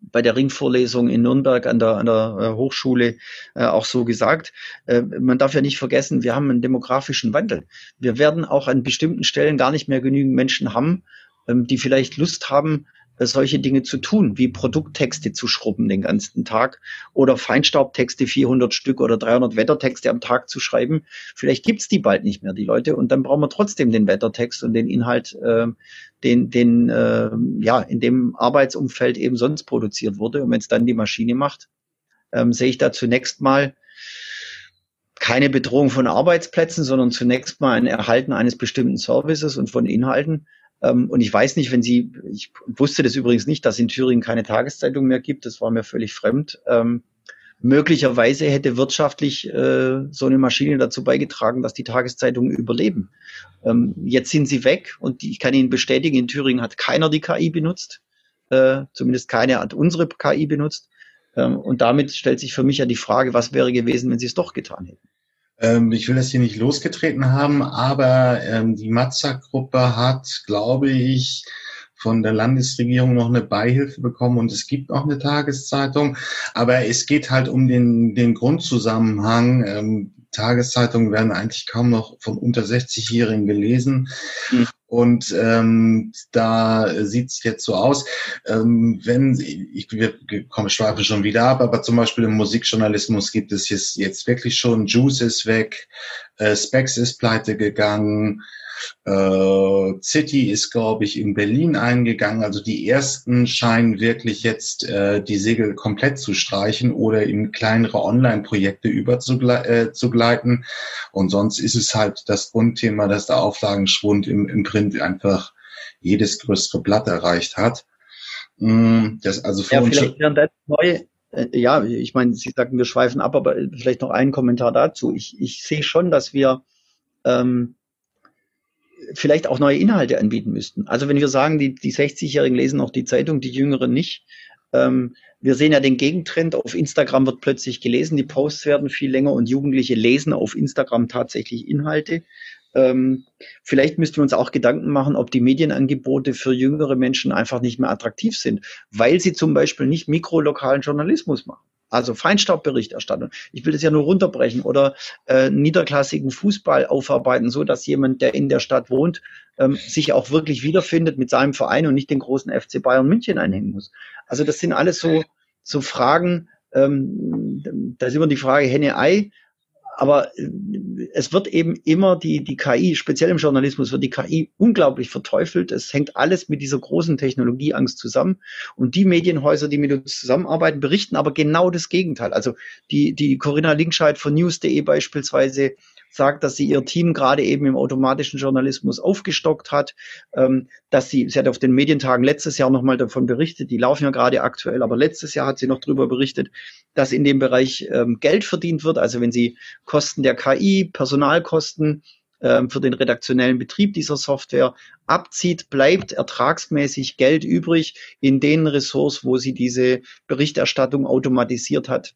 bei der Ringvorlesung in Nürnberg an der, an der äh, Hochschule äh, auch so gesagt. Äh, man darf ja nicht vergessen, wir haben einen demografischen Wandel. Wir werden auch an bestimmten Stellen gar nicht mehr genügend Menschen haben, ähm, die vielleicht Lust haben, solche Dinge zu tun, wie Produkttexte zu schrubben den ganzen Tag oder Feinstaubtexte 400 Stück oder 300 Wettertexte am Tag zu schreiben. Vielleicht gibt's die bald nicht mehr, die Leute, und dann brauchen wir trotzdem den Wettertext und den Inhalt, äh, den, den äh, ja in dem Arbeitsumfeld eben sonst produziert wurde. Und wenn es dann die Maschine macht, ähm, sehe ich da zunächst mal keine Bedrohung von Arbeitsplätzen, sondern zunächst mal ein Erhalten eines bestimmten Services und von Inhalten. Ähm, und ich weiß nicht, wenn Sie, ich wusste das übrigens nicht, dass in Thüringen keine Tageszeitung mehr gibt, das war mir völlig fremd. Ähm, möglicherweise hätte wirtschaftlich äh, so eine Maschine dazu beigetragen, dass die Tageszeitungen überleben. Ähm, jetzt sind sie weg und ich kann Ihnen bestätigen, in Thüringen hat keiner die KI benutzt, äh, zumindest keine hat unsere KI benutzt. Und damit stellt sich für mich ja die Frage, was wäre gewesen, wenn sie es doch getan hätten. Ähm, ich will das hier nicht losgetreten haben, aber ähm, die Mazza-Gruppe hat, glaube ich, von der Landesregierung noch eine Beihilfe bekommen und es gibt auch eine Tageszeitung. Aber es geht halt um den, den Grundzusammenhang. Ähm, Tageszeitungen werden eigentlich kaum noch von unter 60-Jährigen gelesen. Mhm. Und ähm, da sieht es jetzt so aus, ähm, wenn ich wir komme schweife schon wieder ab, aber zum Beispiel im Musikjournalismus gibt es jetzt, jetzt wirklich schon Juice ist weg, äh, Specs ist pleite gegangen, äh, City ist, glaube ich, in Berlin eingegangen. Also die ersten scheinen wirklich jetzt äh, die Segel komplett zu streichen oder in kleinere Online-Projekte überzugleiten. Äh, Und sonst ist es halt das Grundthema, dass der Auflagenschwund im, im Print einfach jedes größere Blatt erreicht hat. Mm, das also für ja, uns vielleicht wären das neue, äh, ja, ich meine, Sie sagten, wir schweifen ab, aber vielleicht noch einen Kommentar dazu. Ich, ich sehe schon, dass wir ähm, vielleicht auch neue Inhalte anbieten müssten. Also wenn wir sagen, die, die 60-Jährigen lesen noch die Zeitung, die Jüngeren nicht. Ähm, wir sehen ja den Gegentrend. Auf Instagram wird plötzlich gelesen, die Posts werden viel länger und Jugendliche lesen auf Instagram tatsächlich Inhalte. Ähm, vielleicht müssten wir uns auch Gedanken machen, ob die Medienangebote für jüngere Menschen einfach nicht mehr attraktiv sind, weil sie zum Beispiel nicht mikrolokalen Journalismus machen. Also Feinstaubberichterstattung. Ich will das ja nur runterbrechen oder äh, niederklassigen Fußball aufarbeiten, so dass jemand, der in der Stadt wohnt, ähm, sich auch wirklich wiederfindet mit seinem Verein und nicht den großen FC Bayern München einhängen muss. Also das sind alles so so Fragen. Ähm, da ist immer die Frage Henne-Ei aber äh, es wird eben immer die, die KI, speziell im Journalismus, wird die KI unglaublich verteufelt. Es hängt alles mit dieser großen Technologieangst zusammen. Und die Medienhäuser, die mit uns zusammenarbeiten, berichten aber genau das Gegenteil. Also die, die Corinna Linkscheid von news.de beispielsweise sagt, dass sie ihr Team gerade eben im automatischen Journalismus aufgestockt hat, ähm, dass sie, sie hat auf den Medientagen letztes Jahr nochmal davon berichtet, die laufen ja gerade aktuell, aber letztes Jahr hat sie noch darüber berichtet, dass in dem Bereich ähm, Geld verdient wird, also wenn sie Kosten der KI, Personalkosten, ähm, für den redaktionellen Betrieb dieser Software abzieht, bleibt ertragsmäßig Geld übrig in den Ressorts, wo sie diese Berichterstattung automatisiert hat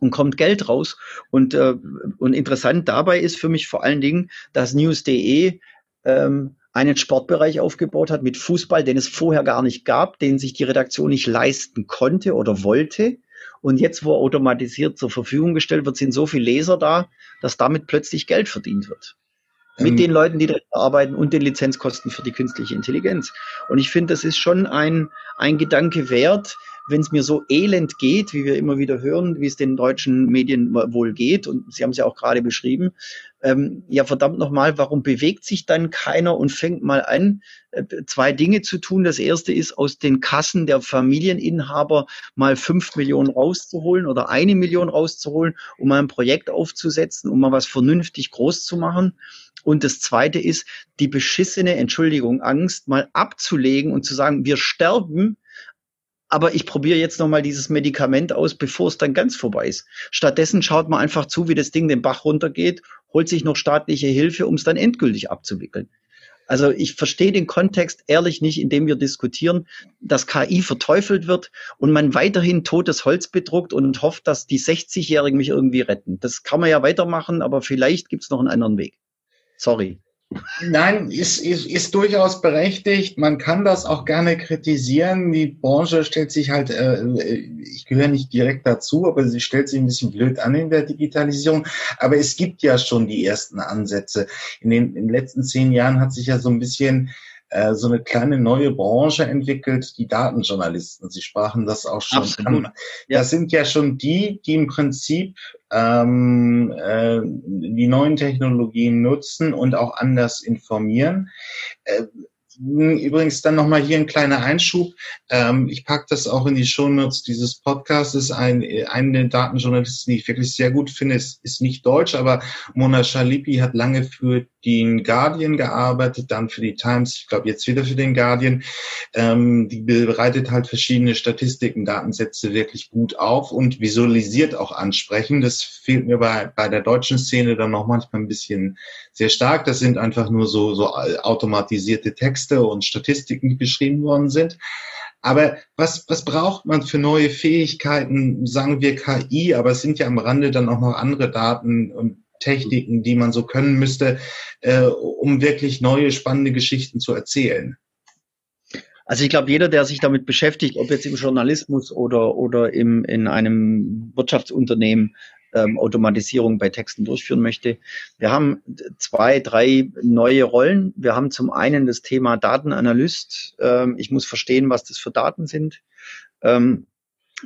und kommt Geld raus. Und, äh, und interessant dabei ist für mich vor allen Dingen, dass News.de ähm, einen Sportbereich aufgebaut hat mit Fußball, den es vorher gar nicht gab, den sich die Redaktion nicht leisten konnte oder wollte. Und jetzt, wo automatisiert zur Verfügung gestellt wird, sind so viele Leser da, dass damit plötzlich Geld verdient wird. Mit ähm, den Leuten, die da arbeiten und den Lizenzkosten für die künstliche Intelligenz. Und ich finde, das ist schon ein, ein Gedanke wert, wenn es mir so elend geht, wie wir immer wieder hören, wie es den deutschen Medien wohl geht, und Sie haben es ja auch gerade beschrieben, ähm, ja verdammt nochmal, warum bewegt sich dann keiner und fängt mal an, äh, zwei Dinge zu tun. Das erste ist, aus den Kassen der Familieninhaber mal fünf Millionen rauszuholen oder eine Million rauszuholen, um mal ein Projekt aufzusetzen, um mal was vernünftig groß zu machen. Und das zweite ist, die beschissene, Entschuldigung, Angst mal abzulegen und zu sagen, wir sterben, aber ich probiere jetzt nochmal dieses Medikament aus, bevor es dann ganz vorbei ist. Stattdessen schaut man einfach zu, wie das Ding den Bach runtergeht, holt sich noch staatliche Hilfe, um es dann endgültig abzuwickeln. Also ich verstehe den Kontext ehrlich nicht, in dem wir diskutieren, dass KI verteufelt wird und man weiterhin totes Holz bedruckt und hofft, dass die 60-Jährigen mich irgendwie retten. Das kann man ja weitermachen, aber vielleicht gibt es noch einen anderen Weg. Sorry. Nein, ist, ist, ist durchaus berechtigt. Man kann das auch gerne kritisieren. Die Branche stellt sich halt, äh, ich gehöre nicht direkt dazu, aber sie stellt sich ein bisschen blöd an in der Digitalisierung. Aber es gibt ja schon die ersten Ansätze. In den, in den letzten zehn Jahren hat sich ja so ein bisschen äh, so eine kleine neue Branche entwickelt, die Datenjournalisten. Sie sprachen das auch schon Absolut. an. Ja. Das sind ja schon die, die im Prinzip ähm, äh, die neuen Technologien nutzen und auch anders informieren. Äh, Übrigens dann nochmal hier ein kleiner Einschub. Ähm, ich packe das auch in die Shownotes dieses Podcasts. Ein, eine Datenjournalistin, die ich wirklich sehr gut finde, ist, ist nicht deutsch, aber Mona Shalipi hat lange für den Guardian gearbeitet, dann für die Times, ich glaube jetzt wieder für den Guardian. Ähm, die bereitet halt verschiedene Statistiken, Datensätze wirklich gut auf und visualisiert auch ansprechend. Das fehlt mir bei, bei der deutschen Szene dann noch manchmal ein bisschen sehr stark. Das sind einfach nur so, so automatisierte Texte und Statistiken, die beschrieben worden sind. Aber was, was braucht man für neue Fähigkeiten? Sagen wir KI, aber es sind ja am Rande dann auch noch andere Daten und Techniken, die man so können müsste, äh, um wirklich neue spannende Geschichten zu erzählen? Also ich glaube, jeder, der sich damit beschäftigt, ob jetzt im Journalismus oder, oder im, in einem Wirtschaftsunternehmen ähm, Automatisierung bei Texten durchführen möchte. Wir haben zwei, drei neue Rollen. Wir haben zum einen das Thema Datenanalyst. Ähm, ich muss verstehen, was das für Daten sind. Ähm,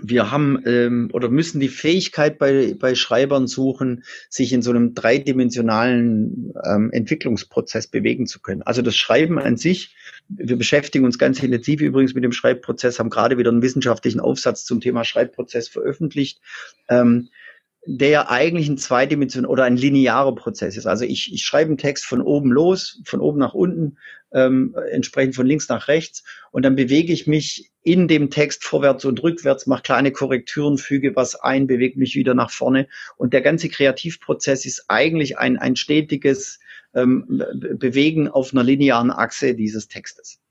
wir haben ähm, oder müssen die Fähigkeit bei, bei Schreibern suchen, sich in so einem dreidimensionalen ähm, Entwicklungsprozess bewegen zu können. Also das Schreiben an sich, wir beschäftigen uns ganz intensiv übrigens mit dem Schreibprozess, haben gerade wieder einen wissenschaftlichen Aufsatz zum Thema Schreibprozess veröffentlicht. Ähm, der eigentlich ein zweidimensional oder ein linearer Prozess ist. Also ich, ich schreibe einen Text von oben los, von oben nach unten, ähm, entsprechend von links nach rechts und dann bewege ich mich in dem Text vorwärts und rückwärts, mache kleine Korrekturen, füge was ein, bewege mich wieder nach vorne und der ganze Kreativprozess ist eigentlich ein, ein stetiges ähm, Bewegen auf einer linearen Achse dieses Textes.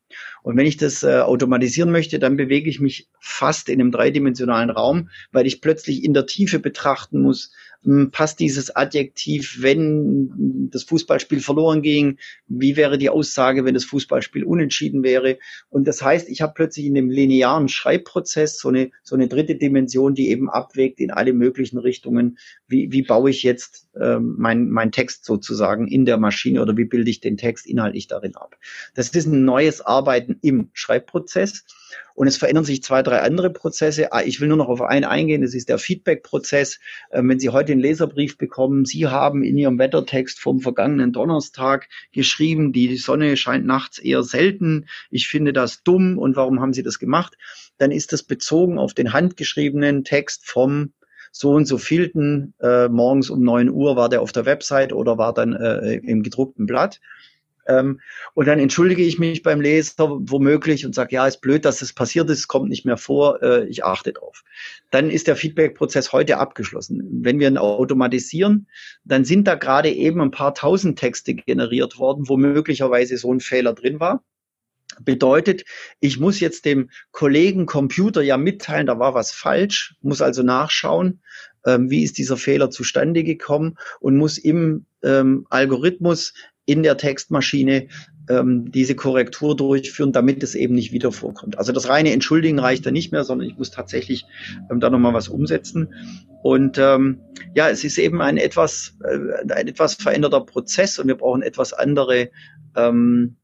Und wenn ich das äh, automatisieren möchte, dann bewege ich mich fast in einem dreidimensionalen Raum, weil ich plötzlich in der Tiefe betrachten muss, hm, passt dieses Adjektiv, wenn das Fußballspiel verloren ging? Wie wäre die Aussage, wenn das Fußballspiel unentschieden wäre? Und das heißt, ich habe plötzlich in dem linearen Schreibprozess so eine, so eine dritte Dimension, die eben abwägt in alle möglichen Richtungen. Wie, wie baue ich jetzt ähm, mein, mein Text sozusagen in der Maschine oder wie bilde ich den Text inhaltlich darin ab? Das ist ein neues Arbeiten im Schreibprozess. Und es verändern sich zwei, drei andere Prozesse. Ah, ich will nur noch auf einen eingehen, das ist der Feedback-Prozess. Ähm, wenn Sie heute einen Leserbrief bekommen, Sie haben in Ihrem Wettertext vom vergangenen Donnerstag geschrieben, die Sonne scheint nachts eher selten. Ich finde das dumm und warum haben Sie das gemacht? Dann ist das bezogen auf den handgeschriebenen Text vom so und so vielten äh, morgens um neun Uhr war der auf der Website oder war dann äh, im gedruckten Blatt. Ähm, und dann entschuldige ich mich beim Leser womöglich und sage, ja, ist blöd, dass es passiert ist, kommt nicht mehr vor, äh, ich achte drauf. Dann ist der Feedback-Prozess heute abgeschlossen. Wenn wir ihn automatisieren, dann sind da gerade eben ein paar tausend Texte generiert worden, wo möglicherweise so ein Fehler drin war. Bedeutet, ich muss jetzt dem Kollegen Computer ja mitteilen, da war was falsch, muss also nachschauen, ähm, wie ist dieser Fehler zustande gekommen und muss im ähm, Algorithmus in der Textmaschine ähm, diese Korrektur durchführen, damit es eben nicht wieder vorkommt. Also das reine Entschuldigen reicht da nicht mehr, sondern ich muss tatsächlich ähm, da nochmal was umsetzen. Und ähm, ja, es ist eben ein etwas, äh, ein etwas veränderter Prozess und wir brauchen etwas andere ähm,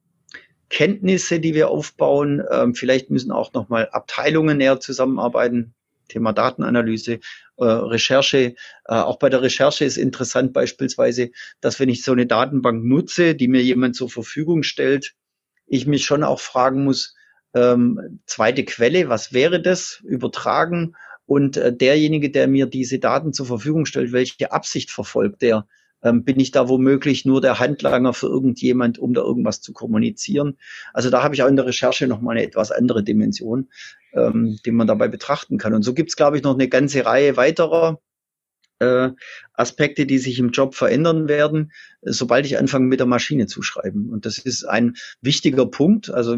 Kenntnisse, die wir aufbauen. Ähm, vielleicht müssen auch nochmal Abteilungen näher zusammenarbeiten. Thema Datenanalyse, äh, Recherche. Äh, auch bei der Recherche ist interessant beispielsweise, dass wenn ich so eine Datenbank nutze, die mir jemand zur Verfügung stellt, ich mich schon auch fragen muss, ähm, zweite Quelle, was wäre das? Übertragen. Und äh, derjenige, der mir diese Daten zur Verfügung stellt, welche Absicht verfolgt der? Ähm, bin ich da womöglich nur der Handlanger für irgendjemand, um da irgendwas zu kommunizieren? Also da habe ich auch in der Recherche nochmal eine etwas andere Dimension, ähm, die man dabei betrachten kann. Und so gibt es, glaube ich, noch eine ganze Reihe weiterer äh, Aspekte, die sich im Job verändern werden, sobald ich anfange mit der Maschine zu schreiben. Und das ist ein wichtiger Punkt. Also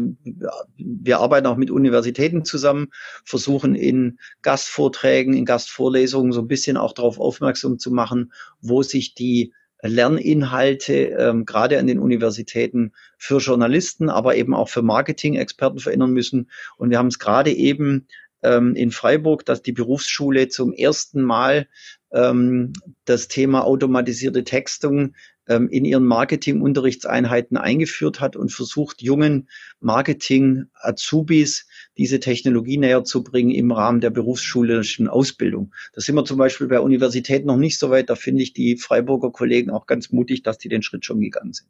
wir arbeiten auch mit Universitäten zusammen, versuchen in Gastvorträgen, in Gastvorlesungen so ein bisschen auch darauf aufmerksam zu machen, wo sich die Lerninhalte ähm, gerade an den Universitäten für Journalisten, aber eben auch für Marketing-Experten verändern müssen. Und wir haben es gerade eben ähm, in Freiburg, dass die Berufsschule zum ersten Mal ähm, das Thema automatisierte Textung ähm, in ihren Marketing-Unterrichtseinheiten eingeführt hat und versucht, jungen Marketing-Azubis diese Technologie näher zu bringen im Rahmen der berufsschulischen Ausbildung. Da sind wir zum Beispiel bei Universitäten noch nicht so weit. Da finde ich die Freiburger Kollegen auch ganz mutig, dass die den Schritt schon gegangen sind.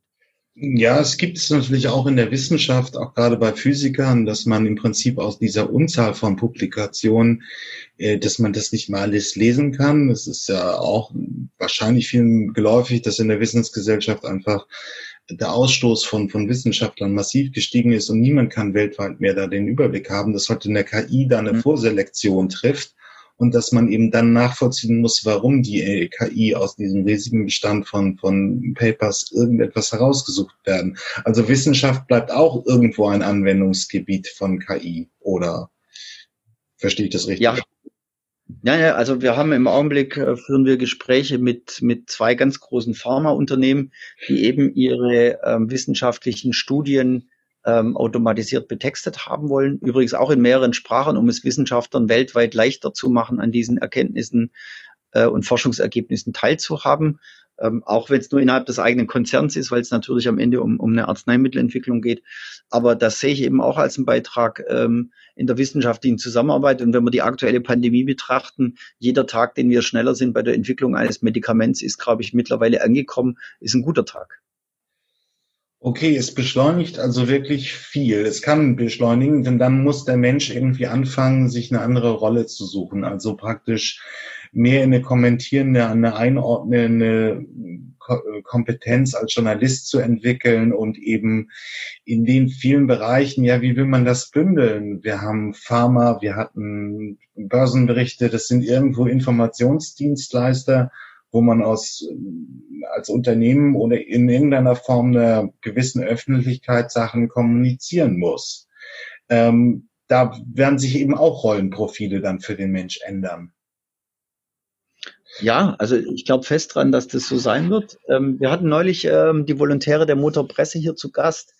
Ja, es gibt es natürlich auch in der Wissenschaft, auch gerade bei Physikern, dass man im Prinzip aus dieser Unzahl von Publikationen, äh, dass man das nicht mal alles lesen kann. Es ist ja auch wahrscheinlich vielen geläufig, dass in der Wissensgesellschaft einfach der Ausstoß von, von Wissenschaftlern massiv gestiegen ist und niemand kann weltweit mehr da den Überblick haben, dass heute in der KI da eine mhm. Vorselektion trifft und dass man eben dann nachvollziehen muss, warum die KI aus diesem riesigen Bestand von, von Papers irgendetwas herausgesucht werden. Also Wissenschaft bleibt auch irgendwo ein Anwendungsgebiet von KI, oder verstehe ich das richtig? Ja. Ja, ja, also wir haben im Augenblick äh, führen wir Gespräche mit mit zwei ganz großen Pharmaunternehmen, die eben ihre ähm, wissenschaftlichen Studien ähm, automatisiert betextet haben wollen. Übrigens auch in mehreren Sprachen, um es Wissenschaftlern weltweit leichter zu machen, an diesen Erkenntnissen äh, und Forschungsergebnissen teilzuhaben. Ähm, auch wenn es nur innerhalb des eigenen Konzerns ist, weil es natürlich am Ende um, um eine Arzneimittelentwicklung geht. Aber das sehe ich eben auch als einen Beitrag ähm, in der wissenschaftlichen Zusammenarbeit. Und wenn wir die aktuelle Pandemie betrachten, jeder Tag, den wir schneller sind bei der Entwicklung eines Medikaments, ist, glaube ich, mittlerweile angekommen, ist ein guter Tag. Okay, es beschleunigt also wirklich viel. Es kann beschleunigen, denn dann muss der Mensch irgendwie anfangen, sich eine andere Rolle zu suchen. Also praktisch mehr in eine kommentierende, eine einordnende Kompetenz als Journalist zu entwickeln und eben in den vielen Bereichen, ja, wie will man das bündeln? Wir haben Pharma, wir hatten Börsenberichte, das sind irgendwo Informationsdienstleister wo man aus, als Unternehmen oder in irgendeiner Form einer gewissen Öffentlichkeit Sachen kommunizieren muss. Ähm, da werden sich eben auch Rollenprofile dann für den Mensch ändern. Ja, also ich glaube fest dran, dass das so sein wird. Ähm, wir hatten neulich ähm, die Volontäre der Motorpresse hier zu Gast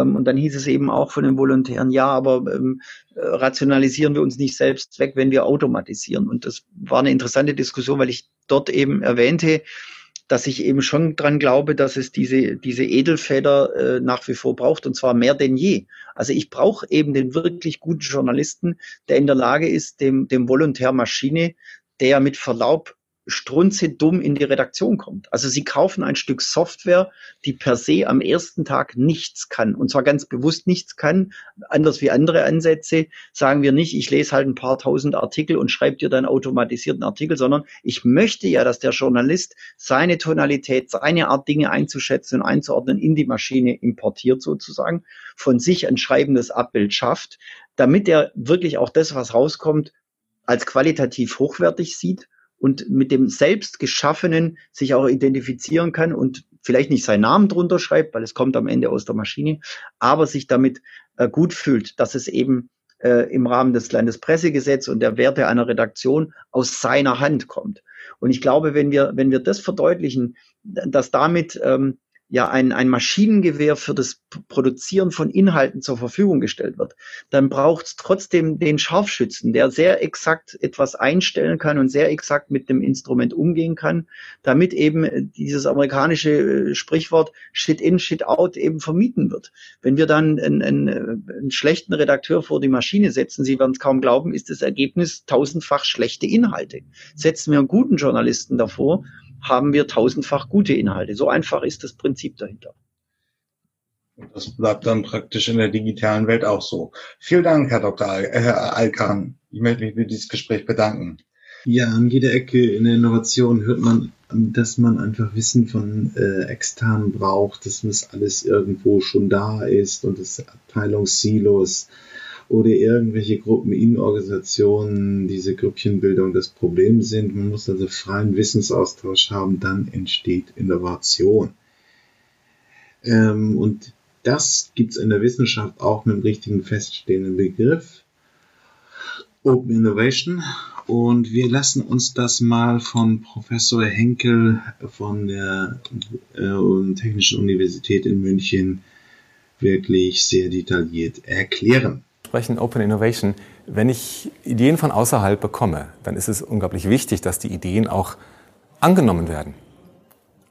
und dann hieß es eben auch von den Volontären, ja, aber ähm, äh, rationalisieren wir uns nicht selbst weg, wenn wir automatisieren. Und das war eine interessante Diskussion, weil ich dort eben erwähnte, dass ich eben schon dran glaube, dass es diese, diese Edelfeder äh, nach wie vor braucht und zwar mehr denn je. Also ich brauche eben den wirklich guten Journalisten, der in der Lage ist, dem, dem Volontär Maschine, der mit Verlaub strunzedumm in die Redaktion kommt. Also sie kaufen ein Stück Software, die per se am ersten Tag nichts kann. Und zwar ganz bewusst nichts kann. Anders wie andere Ansätze sagen wir nicht, ich lese halt ein paar tausend Artikel und schreibe dir dann automatisierten Artikel, sondern ich möchte ja, dass der Journalist seine Tonalität, seine Art Dinge einzuschätzen und einzuordnen in die Maschine importiert sozusagen, von sich ein schreibendes Abbild schafft, damit er wirklich auch das, was rauskommt, als qualitativ hochwertig sieht und mit dem selbst geschaffenen sich auch identifizieren kann und vielleicht nicht seinen Namen drunter schreibt, weil es kommt am Ende aus der Maschine, aber sich damit äh, gut fühlt, dass es eben äh, im Rahmen des Landespressegesetzes und der Werte einer Redaktion aus seiner Hand kommt. Und ich glaube, wenn wir, wenn wir das verdeutlichen, dass damit ähm, ja ein, ein Maschinengewehr für das Produzieren von Inhalten zur Verfügung gestellt wird, dann braucht es trotzdem den Scharfschützen, der sehr exakt etwas einstellen kann und sehr exakt mit dem Instrument umgehen kann, damit eben dieses amerikanische äh, Sprichwort Shit in, Shit out eben vermieden wird. Wenn wir dann einen, einen, einen schlechten Redakteur vor die Maschine setzen, Sie werden es kaum glauben, ist das Ergebnis tausendfach schlechte Inhalte. Setzen wir einen guten Journalisten davor, haben wir tausendfach gute Inhalte. So einfach ist das Prinzip dahinter. Das bleibt dann praktisch in der digitalen Welt auch so. Vielen Dank, Herr Dr. Äh, Alkan. Ich möchte mich für dieses Gespräch bedanken. Ja, an jeder Ecke in der Innovation hört man, dass man einfach Wissen von äh, externen braucht, dass das alles irgendwo schon da ist und das Abteilungssilos oder irgendwelche Gruppen in Organisationen diese Grüppchenbildung das Problem sind. Man muss also freien Wissensaustausch haben, dann entsteht Innovation. Ähm, und das gibt es in der Wissenschaft auch mit dem richtigen feststehenden Begriff. Open Innovation. Und wir lassen uns das mal von Professor Henkel von der äh, Technischen Universität in München wirklich sehr detailliert erklären sprechen Open Innovation. Wenn ich Ideen von außerhalb bekomme, dann ist es unglaublich wichtig, dass die Ideen auch angenommen werden.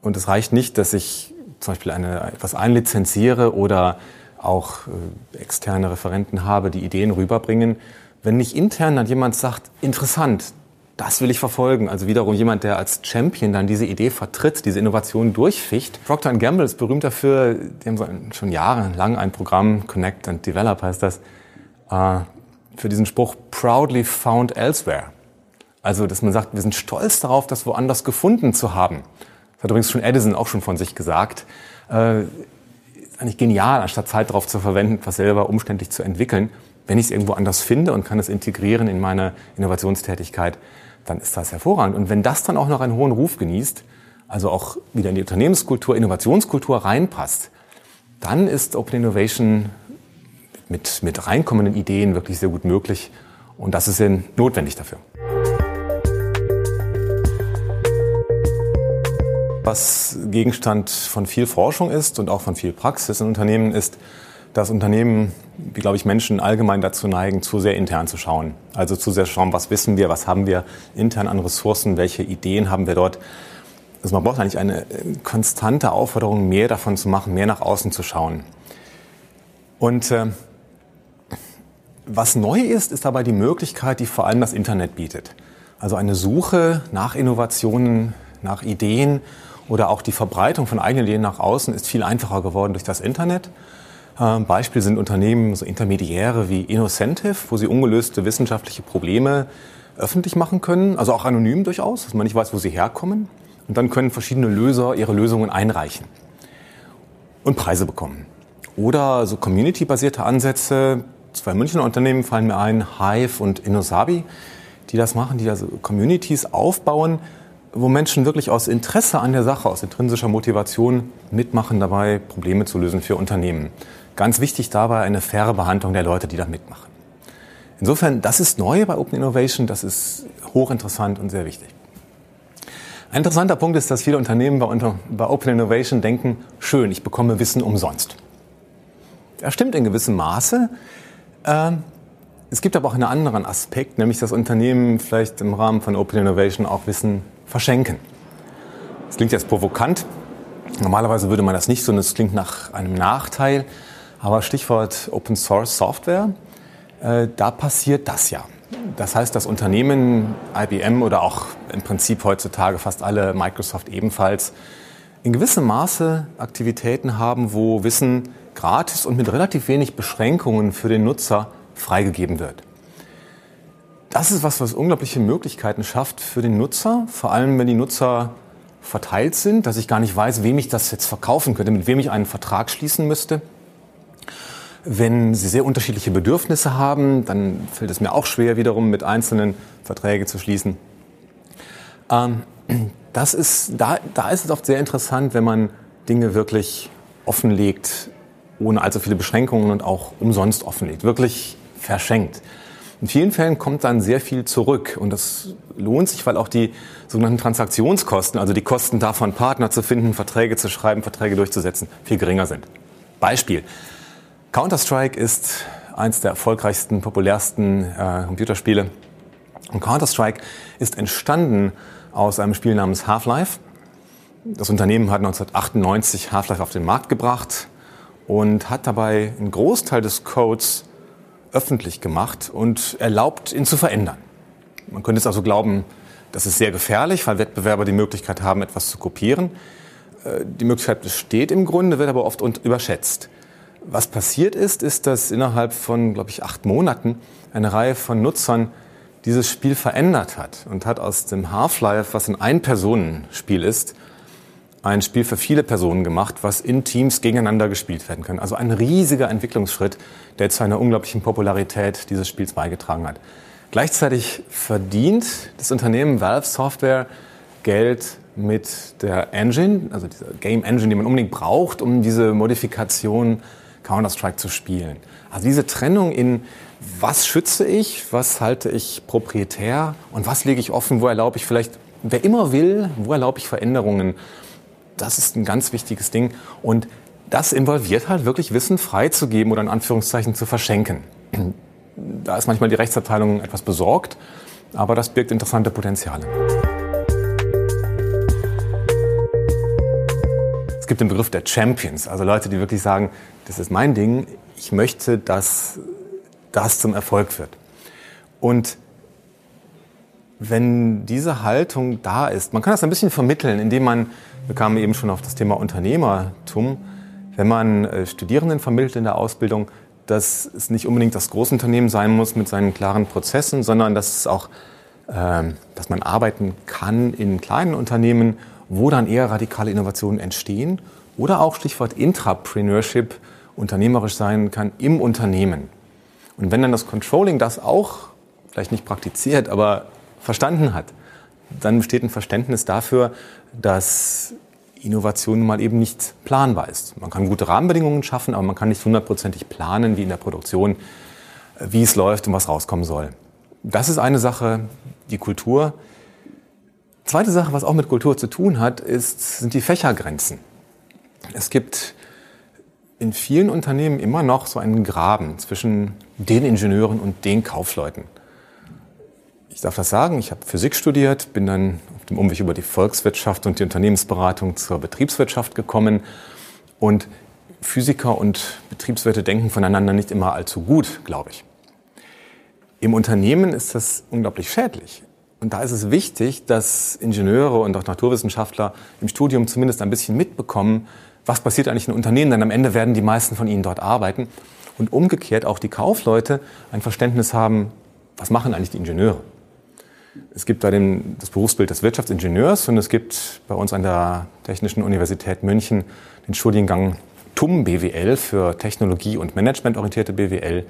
Und es reicht nicht, dass ich zum Beispiel eine, etwas einlizenziere oder auch äh, externe Referenten habe, die Ideen rüberbringen. Wenn nicht intern dann jemand sagt, interessant, das will ich verfolgen. Also wiederum jemand, der als Champion dann diese Idee vertritt, diese Innovation durchficht. Procter Gamble ist berühmt dafür, die haben schon jahrelang ein Programm, Connect and Develop heißt das, äh, für diesen Spruch proudly found elsewhere. Also, dass man sagt, wir sind stolz darauf, das woanders gefunden zu haben. Das hat übrigens schon Edison auch schon von sich gesagt. Äh, ist eigentlich genial, anstatt Zeit darauf zu verwenden, was selber umständlich zu entwickeln. Wenn ich es irgendwo anders finde und kann es integrieren in meine Innovationstätigkeit, dann ist das hervorragend. Und wenn das dann auch noch einen hohen Ruf genießt, also auch wieder in die Unternehmenskultur, Innovationskultur reinpasst, dann ist Open Innovation mit, mit reinkommenden Ideen wirklich sehr gut möglich. Und das ist eben notwendig dafür. Was Gegenstand von viel Forschung ist und auch von viel Praxis in Unternehmen ist, dass Unternehmen, wie glaube ich Menschen allgemein dazu neigen, zu sehr intern zu schauen. Also zu sehr schauen, was wissen wir, was haben wir intern an Ressourcen, welche Ideen haben wir dort. Also man braucht eigentlich eine konstante Aufforderung, mehr davon zu machen, mehr nach außen zu schauen. Und äh, was neu ist, ist dabei die Möglichkeit, die vor allem das Internet bietet. Also eine Suche nach Innovationen, nach Ideen oder auch die Verbreitung von eigenen Ideen nach außen ist viel einfacher geworden durch das Internet. Ähm, Beispiel sind Unternehmen, so Intermediäre wie Innocentive, wo sie ungelöste wissenschaftliche Probleme öffentlich machen können, also auch anonym durchaus, dass man nicht weiß, wo sie herkommen. Und dann können verschiedene Löser ihre Lösungen einreichen und Preise bekommen. Oder so community-basierte Ansätze, zwei Münchner Unternehmen fallen mir ein, Hive und Innosabi, die das machen, die also Communities aufbauen, wo Menschen wirklich aus Interesse an der Sache, aus intrinsischer Motivation mitmachen, dabei Probleme zu lösen für Unternehmen. Ganz wichtig dabei eine faire Behandlung der Leute, die da mitmachen. Insofern, das ist neu bei Open Innovation, das ist hochinteressant und sehr wichtig. Ein interessanter Punkt ist, dass viele Unternehmen bei, Open Innovation denken, schön, ich bekomme Wissen umsonst. Das stimmt in gewissem Maße. Ähm, es gibt aber auch einen anderen Aspekt, nämlich dass Unternehmen vielleicht im Rahmen von Open Innovation auch Wissen verschenken. Das klingt jetzt provokant. Normalerweise würde man das nicht so, und es klingt nach einem Nachteil. Aber Stichwort Open Source Software, äh, da passiert das ja. Das heißt, dass Unternehmen, IBM oder auch im Prinzip heutzutage fast alle, Microsoft ebenfalls, in gewissem Maße Aktivitäten haben, wo Wissen gratis und mit relativ wenig Beschränkungen für den Nutzer freigegeben wird. Das ist was, was unglaubliche Möglichkeiten schafft für den Nutzer, vor allem wenn die Nutzer verteilt sind, dass ich gar nicht weiß, wem ich das jetzt verkaufen könnte, mit wem ich einen Vertrag schließen müsste. Wenn sie sehr unterschiedliche Bedürfnisse haben, dann fällt es mir auch schwer, wiederum mit einzelnen Verträge zu schließen. Ähm, das ist, da, da ist es oft sehr interessant, wenn man Dinge wirklich offenlegt, ohne allzu viele Beschränkungen und auch umsonst offenlegt, wirklich verschenkt. In vielen Fällen kommt dann sehr viel zurück und das lohnt sich, weil auch die sogenannten Transaktionskosten, also die Kosten davon, Partner zu finden, Verträge zu schreiben, Verträge durchzusetzen, viel geringer sind. Beispiel. Counter-Strike ist eins der erfolgreichsten, populärsten äh, Computerspiele. Und Counter-Strike ist entstanden aus einem Spiel namens Half-Life. Das Unternehmen hat 1998 Half-Life auf den Markt gebracht und hat dabei einen Großteil des Codes öffentlich gemacht und erlaubt, ihn zu verändern. Man könnte es also glauben, das ist sehr gefährlich, weil Wettbewerber die Möglichkeit haben, etwas zu kopieren. Äh, die Möglichkeit besteht im Grunde, wird aber oft überschätzt. Was passiert ist, ist, dass innerhalb von, glaube ich, acht Monaten eine Reihe von Nutzern dieses Spiel verändert hat und hat aus dem Half-Life, was ein Ein-Personen-Spiel ist, ein Spiel für viele Personen gemacht, was in Teams gegeneinander gespielt werden kann. Also ein riesiger Entwicklungsschritt, der zu einer unglaublichen Popularität dieses Spiels beigetragen hat. Gleichzeitig verdient das Unternehmen Valve Software Geld mit der Engine, also dieser Game Engine, die man unbedingt braucht, um diese Modifikation Counter-Strike zu spielen. Also diese Trennung in was schütze ich, was halte ich proprietär und was lege ich offen, wo erlaube ich vielleicht, wer immer will, wo erlaube ich Veränderungen das ist ein ganz wichtiges Ding. Und das involviert halt wirklich Wissen freizugeben oder in Anführungszeichen zu verschenken. Da ist manchmal die Rechtsabteilung etwas besorgt, aber das birgt interessante Potenziale. Es gibt den Begriff der Champions, also Leute, die wirklich sagen, das ist mein Ding, ich möchte, dass das zum Erfolg wird. Und wenn diese Haltung da ist, man kann das ein bisschen vermitteln, indem man wir kamen eben schon auf das Thema Unternehmertum. Wenn man äh, Studierenden vermittelt in der Ausbildung, dass es nicht unbedingt das Großunternehmen sein muss mit seinen klaren Prozessen, sondern dass es auch, ähm, dass man arbeiten kann in kleinen Unternehmen, wo dann eher radikale Innovationen entstehen oder auch Stichwort Intrapreneurship, unternehmerisch sein kann im Unternehmen. Und wenn dann das Controlling das auch vielleicht nicht praktiziert, aber verstanden hat, dann besteht ein Verständnis dafür, dass Innovation mal eben nicht planbar ist. Man kann gute Rahmenbedingungen schaffen, aber man kann nicht hundertprozentig planen, wie in der Produktion, wie es läuft und was rauskommen soll. Das ist eine Sache, die Kultur. Zweite Sache, was auch mit Kultur zu tun hat, ist, sind die Fächergrenzen. Es gibt in vielen Unternehmen immer noch so einen Graben zwischen den Ingenieuren und den Kaufleuten ich darf das sagen, ich habe Physik studiert, bin dann auf dem Umweg über die Volkswirtschaft und die Unternehmensberatung zur Betriebswirtschaft gekommen. Und Physiker und Betriebswirte denken voneinander nicht immer allzu gut, glaube ich. Im Unternehmen ist das unglaublich schädlich. Und da ist es wichtig, dass Ingenieure und auch Naturwissenschaftler im Studium zumindest ein bisschen mitbekommen, was passiert eigentlich in Unternehmen, denn am Ende werden die meisten von ihnen dort arbeiten. Und umgekehrt auch die Kaufleute ein Verständnis haben, was machen eigentlich die Ingenieure. Es gibt da den, das Berufsbild des Wirtschaftsingenieurs und es gibt bei uns an der Technischen Universität München den Studiengang TUM BWL für Technologie- und Managementorientierte BWL.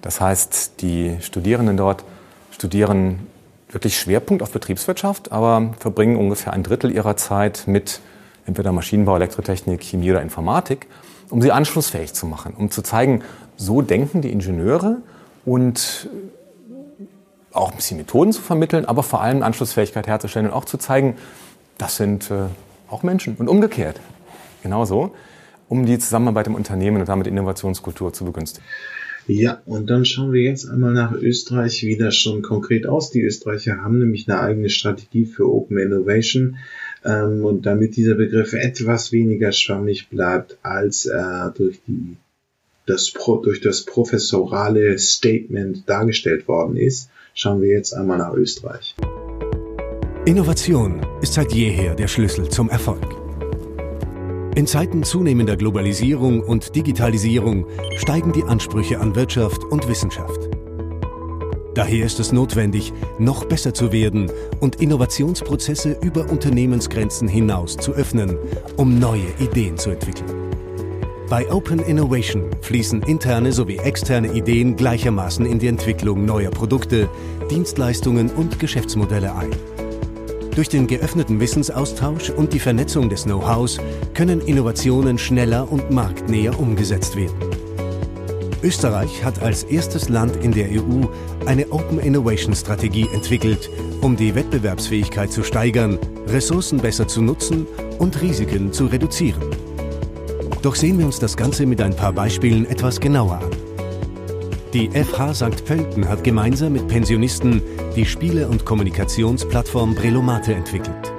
Das heißt, die Studierenden dort studieren wirklich Schwerpunkt auf Betriebswirtschaft, aber verbringen ungefähr ein Drittel ihrer Zeit mit entweder Maschinenbau, Elektrotechnik, Chemie oder Informatik, um sie anschlussfähig zu machen, um zu zeigen, so denken die Ingenieure und auch ein bisschen Methoden zu vermitteln, aber vor allem Anschlussfähigkeit herzustellen und auch zu zeigen, das sind äh, auch Menschen und umgekehrt. Genauso, um die Zusammenarbeit im Unternehmen und damit Innovationskultur zu begünstigen. Ja, und dann schauen wir jetzt einmal nach Österreich, wie das schon konkret aus. Die Österreicher haben nämlich eine eigene Strategie für Open Innovation. Ähm, und damit dieser Begriff etwas weniger schwammig bleibt, als er durch, die, das, durch das professorale Statement dargestellt worden ist, schauen wir jetzt einmal nach Österreich. Innovation ist seit jeher der Schlüssel zum Erfolg. In Zeiten zunehmender Globalisierung und Digitalisierung steigen die Ansprüche an Wirtschaft und Wissenschaft. Daher ist es notwendig, noch besser zu werden und Innovationsprozesse über Unternehmensgrenzen hinaus zu öffnen, um neue Ideen zu entwickeln. Bei Open Innovation fließen interne sowie externe Ideen gleichermaßen in die Entwicklung neuer Produkte, Dienstleistungen und Geschäftsmodelle ein. Durch den geöffneten Wissensaustausch und die Vernetzung des Know-hows können Innovationen schneller und marktnäher umgesetzt werden. Österreich hat als erstes Land in der EU eine Open Innovation Strategie entwickelt, um die Wettbewerbsfähigkeit zu steigern, Ressourcen besser zu nutzen und Risiken zu reduzieren. Doch sehen wir uns das Ganze mit ein paar Beispielen etwas genauer an. Die FH St. Pölten hat gemeinsam mit Pensionisten die Spiele- und Kommunikationsplattform Brelomate entwickelt.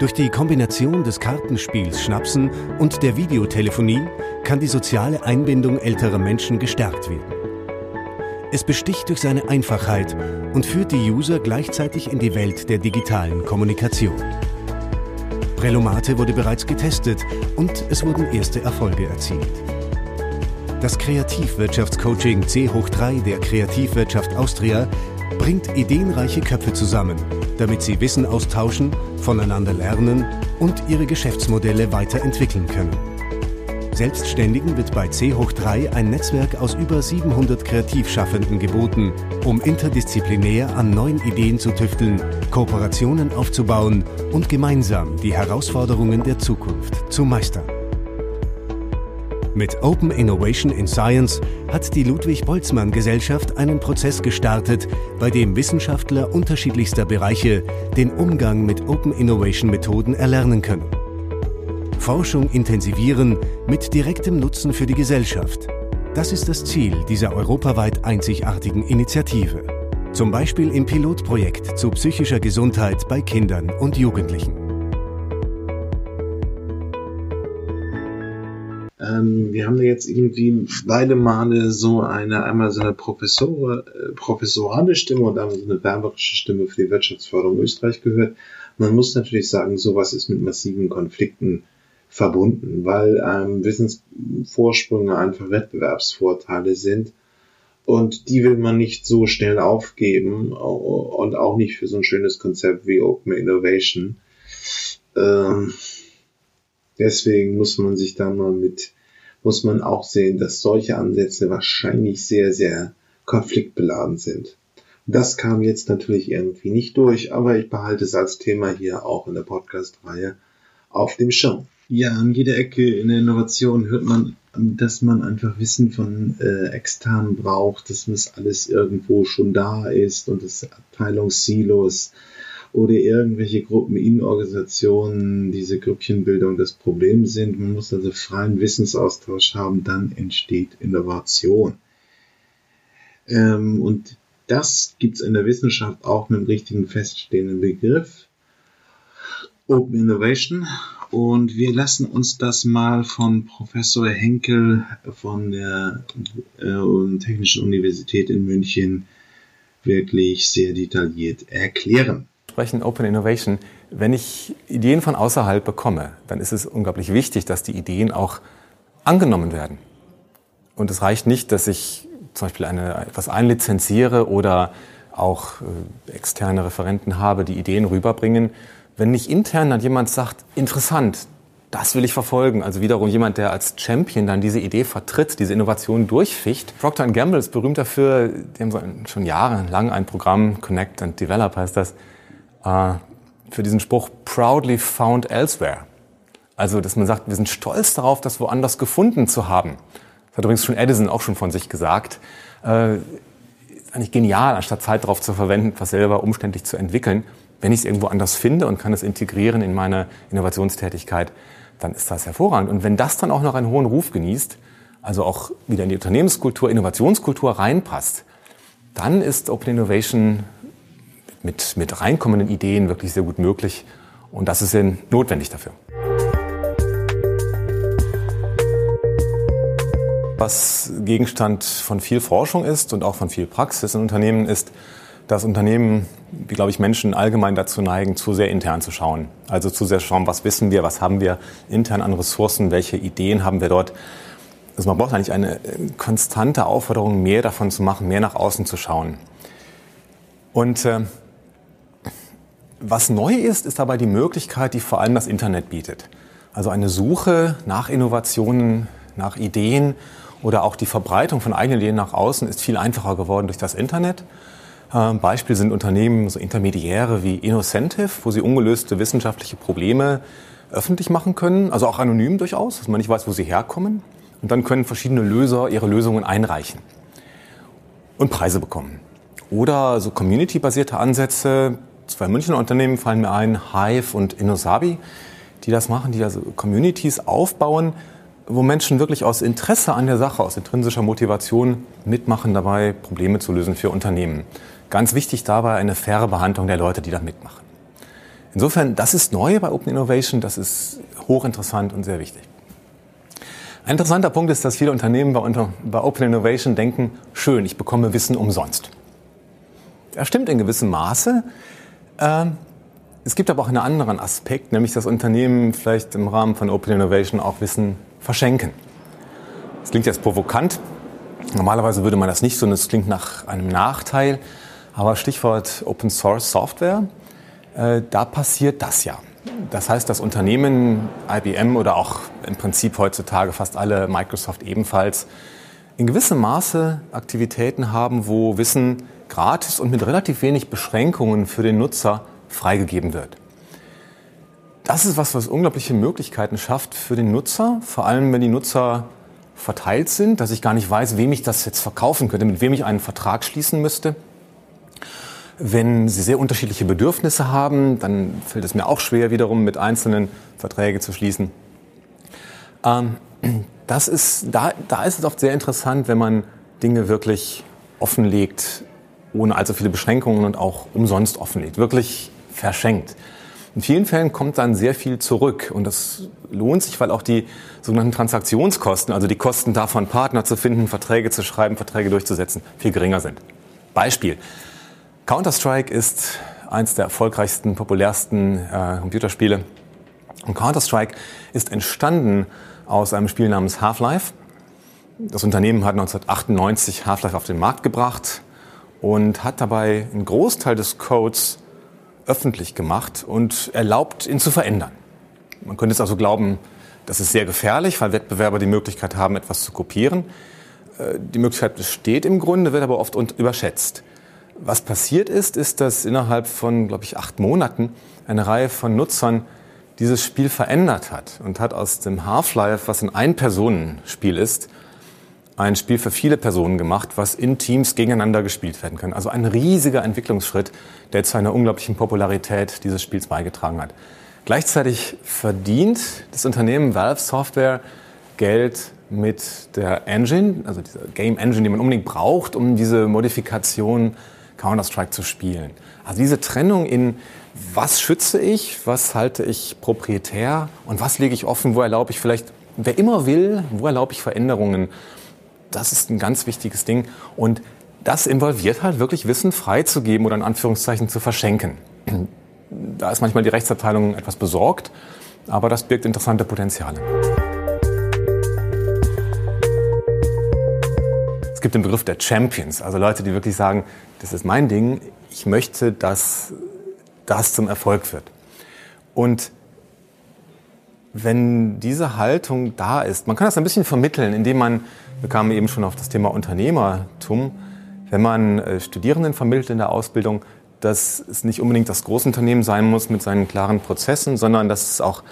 Durch die Kombination des Kartenspiels Schnapsen und der Videotelefonie kann die soziale Einbindung älterer Menschen gestärkt werden. Es besticht durch seine Einfachheit und führt die User gleichzeitig in die Welt der digitalen Kommunikation. Prelomate wurde bereits getestet und es wurden erste Erfolge erzielt. Das Kreativwirtschaftscoaching C hoch 3 der Kreativwirtschaft Austria bringt ideenreiche Köpfe zusammen, damit sie Wissen austauschen, voneinander lernen und ihre Geschäftsmodelle weiterentwickeln können. Selbstständigen wird bei C hoch 3 ein Netzwerk aus über 700 Kreativschaffenden geboten, um interdisziplinär an neuen Ideen zu tüfteln, Kooperationen aufzubauen und gemeinsam die Herausforderungen der Zukunft zu meistern. Mit Open Innovation in Science hat die Ludwig Boltzmann Gesellschaft einen Prozess gestartet, bei dem Wissenschaftler unterschiedlichster Bereiche den Umgang mit Open Innovation Methoden erlernen können. Forschung intensivieren mit direktem Nutzen für die Gesellschaft. Das ist das Ziel dieser europaweit einzigartigen Initiative. Zum Beispiel im Pilotprojekt zu psychischer Gesundheit bei Kindern und Jugendlichen. Ähm, wir haben da jetzt irgendwie beide Male so eine, einmal so eine Professor, äh, professorale Stimme und einmal so eine werberische Stimme für die Wirtschaftsförderung Österreich gehört. Man muss natürlich sagen, sowas ist mit massiven Konflikten verbunden, weil ähm, Wissensvorsprünge einfach Wettbewerbsvorteile sind und die will man nicht so schnell aufgeben und auch nicht für so ein schönes Konzept wie Open Innovation. Ähm, Deswegen muss man sich da mal mit, muss man auch sehen, dass solche Ansätze wahrscheinlich sehr, sehr konfliktbeladen sind. Das kam jetzt natürlich irgendwie nicht durch, aber ich behalte es als Thema hier auch in der Podcast-Reihe auf dem Schirm. Ja, an jeder Ecke in der Innovation hört man, dass man einfach Wissen von äh, externen braucht, dass das alles irgendwo schon da ist und das Abteilungssilos oder irgendwelche Gruppen in Organisationen diese Grüppchenbildung das Problem sind. Man muss also freien Wissensaustausch haben, dann entsteht Innovation. Ähm, und das gibt es in der Wissenschaft auch mit dem richtigen feststehenden Begriff. Open Innovation. Und wir lassen uns das mal von Professor Henkel von der äh, Technischen Universität in München wirklich sehr detailliert erklären sprechen Open Innovation. Wenn ich Ideen von außerhalb bekomme, dann ist es unglaublich wichtig, dass die Ideen auch angenommen werden. Und es reicht nicht, dass ich zum Beispiel eine, etwas einlizenziere oder auch äh, externe Referenten habe, die Ideen rüberbringen. Wenn nicht intern dann jemand sagt, interessant, das will ich verfolgen. Also wiederum jemand, der als Champion dann diese Idee vertritt, diese Innovation durchficht. Procter Gamble ist berühmt dafür, die haben schon jahrelang ein Programm, Connect and Develop heißt das, äh, für diesen Spruch proudly found elsewhere. Also, dass man sagt, wir sind stolz darauf, das woanders gefunden zu haben. Das hat übrigens schon Edison auch schon von sich gesagt. Äh, ist eigentlich genial, anstatt Zeit darauf zu verwenden, was selber umständlich zu entwickeln. Wenn ich es irgendwo anders finde und kann es integrieren in meine Innovationstätigkeit, dann ist das hervorragend. Und wenn das dann auch noch einen hohen Ruf genießt, also auch wieder in die Unternehmenskultur, Innovationskultur reinpasst, dann ist Open Innovation mit, mit reinkommenden Ideen wirklich sehr gut möglich. Und das ist denn notwendig dafür. Was Gegenstand von viel Forschung ist und auch von viel Praxis in Unternehmen ist, dass Unternehmen, wie glaube ich Menschen allgemein dazu neigen, zu sehr intern zu schauen. Also zu sehr schauen, was wissen wir, was haben wir intern an Ressourcen, welche Ideen haben wir dort. Also man braucht eigentlich eine konstante Aufforderung, mehr davon zu machen, mehr nach außen zu schauen. Und äh, was neu ist, ist dabei die Möglichkeit, die vor allem das Internet bietet. Also eine Suche nach Innovationen, nach Ideen oder auch die Verbreitung von eigenen Ideen nach außen ist viel einfacher geworden durch das Internet. Ähm, Beispiel sind Unternehmen, so Intermediäre wie Innocentive, wo sie ungelöste wissenschaftliche Probleme öffentlich machen können, also auch anonym durchaus, dass man nicht weiß, wo sie herkommen. und dann können verschiedene Löser ihre Lösungen einreichen und Preise bekommen. Oder so community-basierte Ansätze. Zwei Münchner Unternehmen fallen mir ein, Hive und Innosabi, die das machen, die also Communities aufbauen, wo Menschen wirklich aus Interesse an der Sache, aus intrinsischer Motivation mitmachen, dabei Probleme zu lösen für Unternehmen. Ganz wichtig dabei eine faire Behandlung der Leute, die da mitmachen. Insofern, das ist neu bei Open Innovation, das ist hochinteressant und sehr wichtig. Ein interessanter Punkt ist, dass viele Unternehmen bei, bei Open Innovation denken, schön, ich bekomme Wissen umsonst. Das stimmt in gewissem Maße. Ähm, es gibt aber auch einen anderen Aspekt, nämlich dass Unternehmen vielleicht im Rahmen von Open Innovation auch Wissen verschenken. Das klingt jetzt provokant. Normalerweise würde man das nicht so, und es klingt nach einem Nachteil. Aber Stichwort Open Source Software, äh, da passiert das ja. Das heißt, dass Unternehmen, IBM oder auch im Prinzip heutzutage fast alle, Microsoft ebenfalls, in gewissem Maße Aktivitäten haben, wo Wissen gratis und mit relativ wenig Beschränkungen für den Nutzer freigegeben wird. Das ist was, was unglaubliche Möglichkeiten schafft für den Nutzer, vor allem wenn die Nutzer verteilt sind, dass ich gar nicht weiß, wem ich das jetzt verkaufen könnte, mit wem ich einen Vertrag schließen müsste. Wenn sie sehr unterschiedliche Bedürfnisse haben, dann fällt es mir auch schwer, wiederum mit einzelnen Verträge zu schließen. Ähm, das ist, da, da ist es oft sehr interessant, wenn man Dinge wirklich offenlegt, ohne allzu viele Beschränkungen und auch umsonst offenlegt, wirklich verschenkt. In vielen Fällen kommt dann sehr viel zurück und das lohnt sich, weil auch die sogenannten Transaktionskosten, also die Kosten davon, Partner zu finden, Verträge zu schreiben, Verträge durchzusetzen, viel geringer sind. Beispiel. Counter-Strike ist eins der erfolgreichsten, populärsten äh, Computerspiele. Und Counter-Strike ist entstanden aus einem Spiel namens Half-Life. Das Unternehmen hat 1998 Half-Life auf den Markt gebracht und hat dabei einen Großteil des Codes öffentlich gemacht und erlaubt, ihn zu verändern. Man könnte es also glauben, das ist sehr gefährlich, weil Wettbewerber die Möglichkeit haben, etwas zu kopieren. Äh, die Möglichkeit besteht im Grunde, wird aber oft überschätzt. Was passiert ist, ist, dass innerhalb von, glaube ich, acht Monaten eine Reihe von Nutzern dieses Spiel verändert hat und hat aus dem Half-Life, was ein Ein-Personen-Spiel ist, ein Spiel für viele Personen gemacht, was in Teams gegeneinander gespielt werden kann. Also ein riesiger Entwicklungsschritt, der zu einer unglaublichen Popularität dieses Spiels beigetragen hat. Gleichzeitig verdient das Unternehmen Valve Software Geld mit der Engine, also dieser Game Engine, die man unbedingt braucht, um diese Modifikation Counter-Strike zu spielen. Also diese Trennung in, was schütze ich, was halte ich proprietär und was lege ich offen, wo erlaube ich vielleicht, wer immer will, wo erlaube ich Veränderungen. Das ist ein ganz wichtiges Ding. Und das involviert halt wirklich Wissen freizugeben oder in Anführungszeichen zu verschenken. Da ist manchmal die Rechtsabteilung etwas besorgt, aber das birgt interessante Potenziale. Gibt den Begriff der Champions, also Leute, die wirklich sagen, das ist mein Ding, ich möchte, dass das zum Erfolg wird. Und wenn diese Haltung da ist, man kann das ein bisschen vermitteln, indem man, wir kamen eben schon auf das Thema Unternehmertum, wenn man äh, Studierenden vermittelt in der Ausbildung, dass es nicht unbedingt das Großunternehmen sein muss mit seinen klaren Prozessen, sondern dass es auch,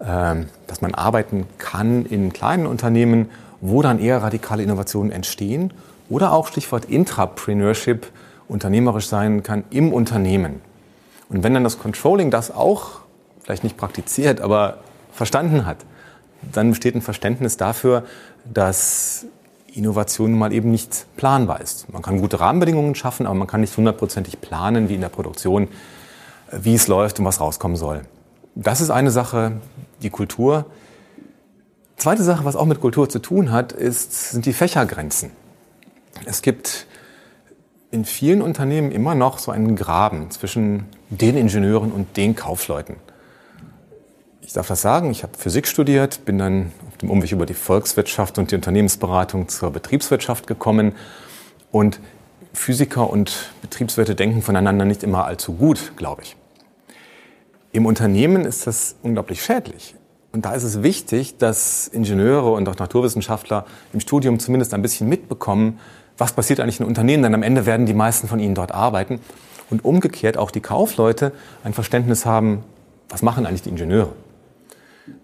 äh, dass man arbeiten kann in kleinen Unternehmen, wo dann eher radikale Innovationen entstehen oder auch Stichwort Intrapreneurship, unternehmerisch sein kann im Unternehmen. Und wenn dann das Controlling das auch vielleicht nicht praktiziert, aber verstanden hat, dann besteht ein Verständnis dafür, dass Innovation mal eben nicht planbar ist. Man kann gute Rahmenbedingungen schaffen, aber man kann nicht hundertprozentig planen, wie in der Produktion, wie es läuft und was rauskommen soll. Das ist eine Sache, die Kultur. Zweite Sache, was auch mit Kultur zu tun hat, ist, sind die Fächergrenzen. Es gibt in vielen Unternehmen immer noch so einen Graben zwischen den Ingenieuren und den Kaufleuten. Ich darf das sagen, ich habe Physik studiert, bin dann auf dem Umweg über die Volkswirtschaft und die Unternehmensberatung zur Betriebswirtschaft gekommen. Und Physiker und Betriebswirte denken voneinander nicht immer allzu gut, glaube ich. Im Unternehmen ist das unglaublich schädlich. Und da ist es wichtig, dass Ingenieure und auch Naturwissenschaftler im Studium zumindest ein bisschen mitbekommen, was passiert eigentlich in Unternehmen, denn am Ende werden die meisten von ihnen dort arbeiten. Und umgekehrt auch die Kaufleute ein Verständnis haben, was machen eigentlich die Ingenieure.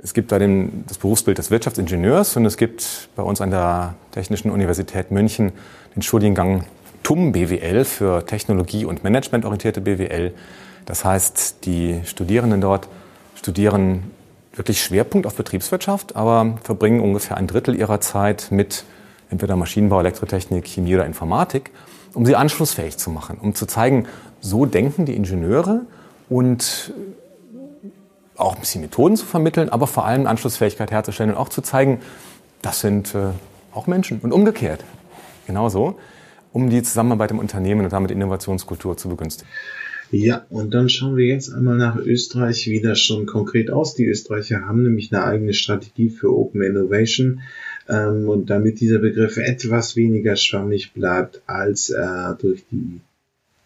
Es gibt da den, das Berufsbild des Wirtschaftsingenieurs und es gibt bei uns an der Technischen Universität München den Studiengang TUM BWL für Technologie- und Managementorientierte BWL. Das heißt, die Studierenden dort studieren wirklich Schwerpunkt auf Betriebswirtschaft, aber verbringen ungefähr ein Drittel ihrer Zeit mit entweder Maschinenbau, Elektrotechnik, Chemie oder Informatik, um sie anschlussfähig zu machen, um zu zeigen, so denken die Ingenieure und auch ein bisschen Methoden zu vermitteln, aber vor allem Anschlussfähigkeit herzustellen und auch zu zeigen, das sind äh, auch Menschen und umgekehrt. Genauso, um die Zusammenarbeit im Unternehmen und damit Innovationskultur zu begünstigen. Ja, und dann schauen wir jetzt einmal nach Österreich, wie das schon konkret aus. Die Österreicher haben nämlich eine eigene Strategie für Open Innovation. Ähm, und damit dieser Begriff etwas weniger schwammig bleibt, als er durch, die,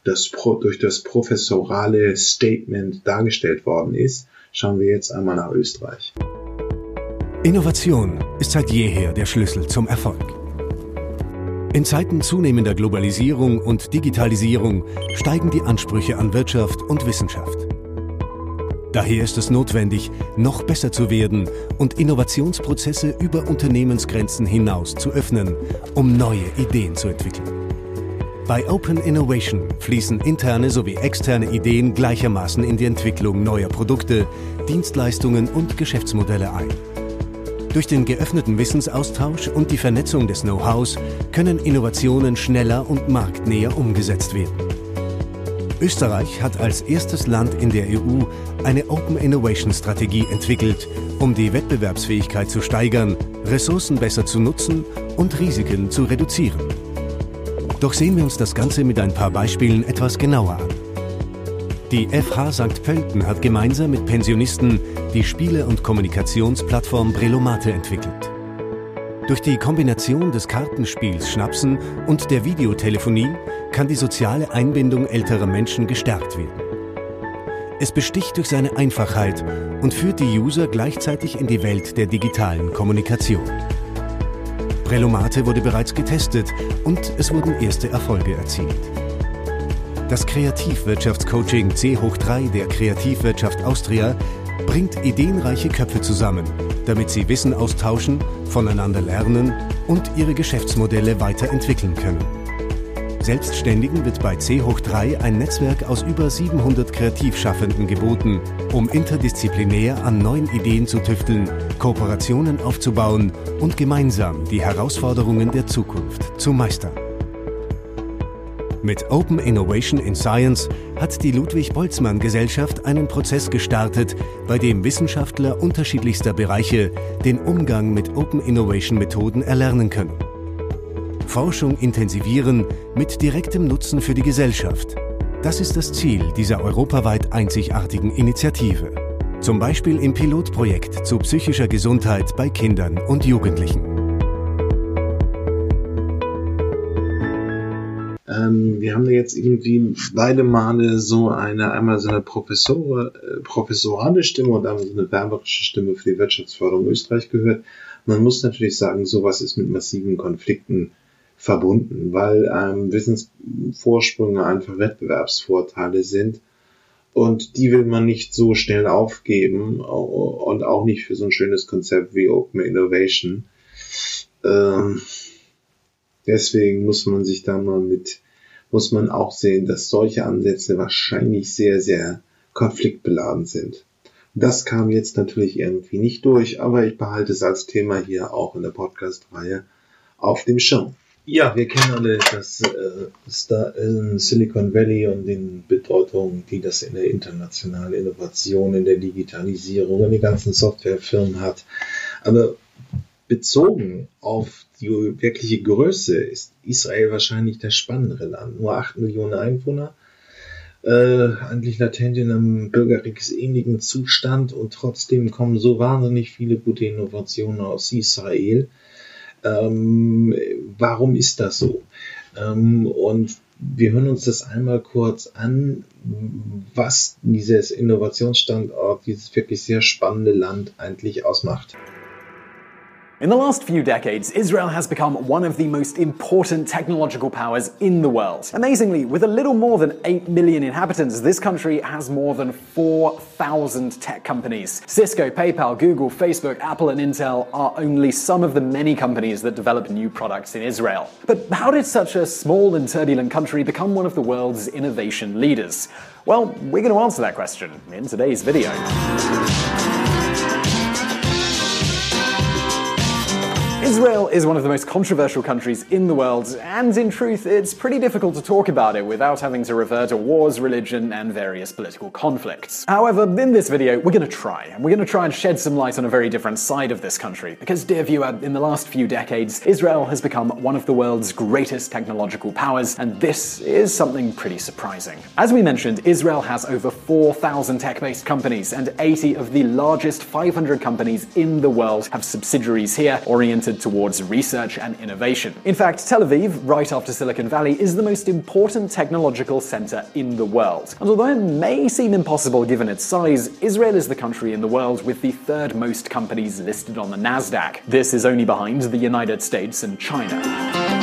das, durch das professorale Statement dargestellt worden ist, schauen wir jetzt einmal nach Österreich. Innovation ist seit jeher der Schlüssel zum Erfolg. In Zeiten zunehmender Globalisierung und Digitalisierung steigen die Ansprüche an Wirtschaft und Wissenschaft. Daher ist es notwendig, noch besser zu werden und Innovationsprozesse über Unternehmensgrenzen hinaus zu öffnen, um neue Ideen zu entwickeln. Bei Open Innovation fließen interne sowie externe Ideen gleichermaßen in die Entwicklung neuer Produkte, Dienstleistungen und Geschäftsmodelle ein. Durch den geöffneten Wissensaustausch und die Vernetzung des Know-hows können Innovationen schneller und marktnäher umgesetzt werden. Österreich hat als erstes Land in der EU eine Open Innovation Strategie entwickelt, um die Wettbewerbsfähigkeit zu steigern, Ressourcen besser zu nutzen und Risiken zu reduzieren. Doch sehen wir uns das Ganze mit ein paar Beispielen etwas genauer an. Die FH St. Pölten hat gemeinsam mit Pensionisten die Spiele- und Kommunikationsplattform Brelomate entwickelt. Durch die Kombination des Kartenspiels Schnapsen und der Videotelefonie kann die soziale Einbindung älterer Menschen gestärkt werden. Es besticht durch seine Einfachheit und führt die User gleichzeitig in die Welt der digitalen Kommunikation. Brelomate wurde bereits getestet und es wurden erste Erfolge erzielt. Das Kreativwirtschaftscoaching C hoch 3 der Kreativwirtschaft Austria bringt ideenreiche Köpfe zusammen, damit sie Wissen austauschen, voneinander lernen und ihre Geschäftsmodelle weiterentwickeln können. Selbstständigen wird bei C hoch 3 ein Netzwerk aus über 700 Kreativschaffenden geboten, um interdisziplinär an neuen Ideen zu tüfteln, Kooperationen aufzubauen und gemeinsam die Herausforderungen der Zukunft zu meistern. Mit Open Innovation in Science hat die Ludwig Boltzmann Gesellschaft einen Prozess gestartet, bei dem Wissenschaftler unterschiedlichster Bereiche den Umgang mit Open Innovation Methoden erlernen können. Forschung intensivieren mit direktem Nutzen für die Gesellschaft. Das ist das Ziel dieser europaweit einzigartigen Initiative. Zum Beispiel im Pilotprojekt zu psychischer Gesundheit bei Kindern und Jugendlichen. Ähm, wir haben da jetzt irgendwie beide Male so eine, einmal so eine Professor, äh, professorale Stimme und einmal so eine werberische Stimme für die Wirtschaftsförderung Österreich gehört. Man muss natürlich sagen, sowas ist mit massiven Konflikten verbunden, weil ähm, Wissensvorsprünge einfach Wettbewerbsvorteile sind und die will man nicht so schnell aufgeben und auch nicht für so ein schönes Konzept wie Open Innovation. Ähm, deswegen muss man sich da mal mit muss man auch sehen, dass solche Ansätze wahrscheinlich sehr, sehr konfliktbeladen sind. Das kam jetzt natürlich irgendwie nicht durch, aber ich behalte es als Thema hier auch in der Podcast-Reihe auf dem Schirm. Ja, wir kennen alle das äh, Silicon Valley und den Bedeutungen, die das in der internationalen Innovation, in der Digitalisierung, in den ganzen Softwarefirmen hat. Aber bezogen auf die wirkliche Größe ist Israel wahrscheinlich das spannendere Land. Nur 8 Millionen Einwohner, äh, eigentlich latent in einem bürgerkriegsähnlichen Zustand und trotzdem kommen so wahnsinnig viele gute Innovationen aus Israel. Ähm, warum ist das so? Ähm, und wir hören uns das einmal kurz an, was dieses Innovationsstandort, dieses wirklich sehr spannende Land eigentlich ausmacht. In the last few decades, Israel has become one of the most important technological powers in the world. Amazingly, with a little more than 8 million inhabitants, this country has more than 4,000 tech companies. Cisco, PayPal, Google, Facebook, Apple, and Intel are only some of the many companies that develop new products in Israel. But how did such a small and turbulent country become one of the world's innovation leaders? Well, we're going to answer that question in today's video. Israel is one of the most controversial countries in the world, and in truth, it's pretty difficult to talk about it without having to refer to wars, religion, and various political conflicts. However, in this video, we're going to try, and we're going to try and shed some light on a very different side of this country. Because, dear viewer, in the last few decades, Israel has become one of the world's greatest technological powers, and this is something pretty surprising. As we mentioned, Israel has over 4,000 tech based companies, and 80 of the largest 500 companies in the world have subsidiaries here oriented towards research and innovation. In fact, Tel Aviv, right after Silicon Valley, is the most important technological center in the world. And although it may seem impossible given its size, Israel is the country in the world with the third most companies listed on the NASDAQ. This is only behind the United States and China.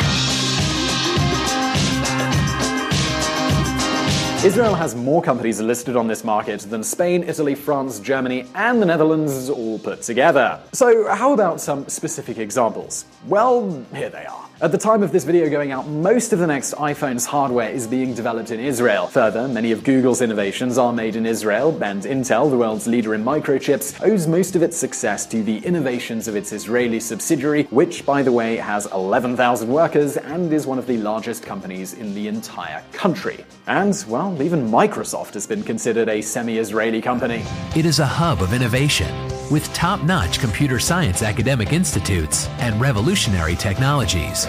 Israel has more companies listed on this market than Spain, Italy, France, Germany, and the Netherlands all put together. So, how about some specific examples? Well, here they are. At the time of this video going out, most of the next iPhone's hardware is being developed in Israel. Further, many of Google's innovations are made in Israel, and Intel, the world's leader in microchips, owes most of its success to the innovations of its Israeli subsidiary, which, by the way, has 11,000 workers and is one of the largest companies in the entire country. And, well, even Microsoft has been considered a semi Israeli company. It is a hub of innovation with top notch computer science academic institutes and revolutionary technologies.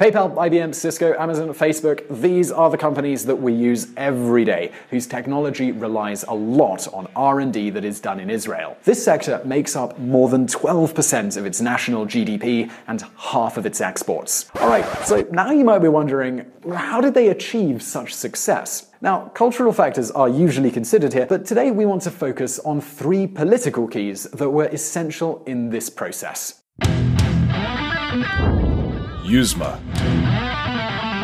PayPal, IBM, Cisco, Amazon, Facebook, these are the companies that we use every day, whose technology relies a lot on R&D that is done in Israel. This sector makes up more than 12% of its national GDP and half of its exports. All right, so now you might be wondering, how did they achieve such success? Now, cultural factors are usually considered here, but today we want to focus on three political keys that were essential in this process. Yuzma.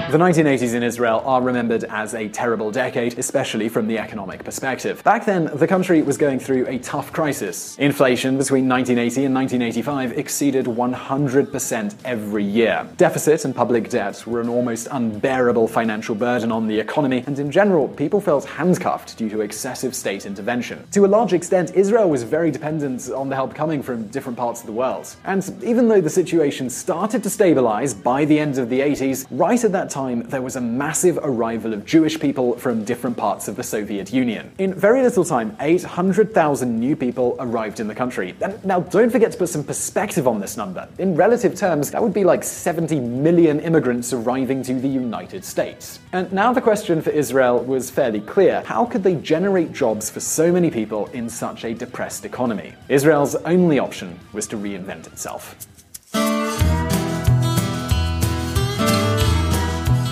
The 1980s in Israel are remembered as a terrible decade, especially from the economic perspective. Back then, the country was going through a tough crisis. Inflation between 1980 and 1985 exceeded 100% every year. Deficit and public debt were an almost unbearable financial burden on the economy, and in general, people felt handcuffed due to excessive state intervention. To a large extent, Israel was very dependent on the help coming from different parts of the world. And even though the situation started to stabilize by the end of the 80s, right at that time, time, there was a massive arrival of Jewish people from different parts of the Soviet Union. In very little time, 800,000 new people arrived in the country. And now, don't forget to put some perspective on this number. In relative terms, that would be like 70 million immigrants arriving to the United States. And now the question for Israel was fairly clear how could they generate jobs for so many people in such a depressed economy? Israel's only option was to reinvent itself.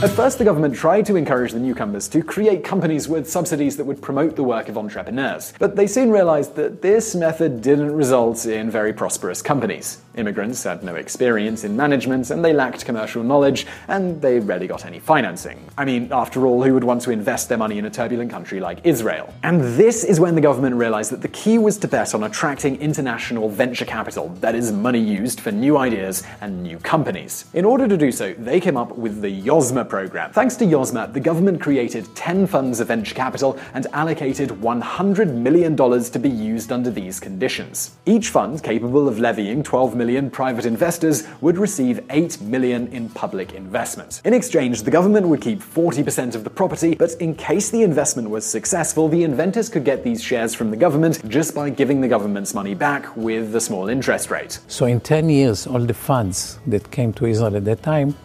At first, the government tried to encourage the newcomers to create companies with subsidies that would promote the work of entrepreneurs. But they soon realized that this method didn't result in very prosperous companies. Immigrants had no experience in management and they lacked commercial knowledge, and they rarely got any financing. I mean, after all, who would want to invest their money in a turbulent country like Israel? And this is when the government realized that the key was to bet on attracting international venture capital, that is, money used for new ideas and new companies. In order to do so, they came up with the Yozma program. Thanks to Yozma, the government created 10 funds of venture capital and allocated $100 million to be used under these conditions. Each fund, capable of levying 12 million private investors, would receive 8 million in public investment. In exchange, the government would keep 40% of the property, but in case the investment was successful, the inventors could get these shares from the government just by giving the government's money back with a small interest rate. So in 10 years, all the funds that came to Israel at that time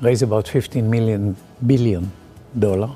raised about 15 million billion dollar,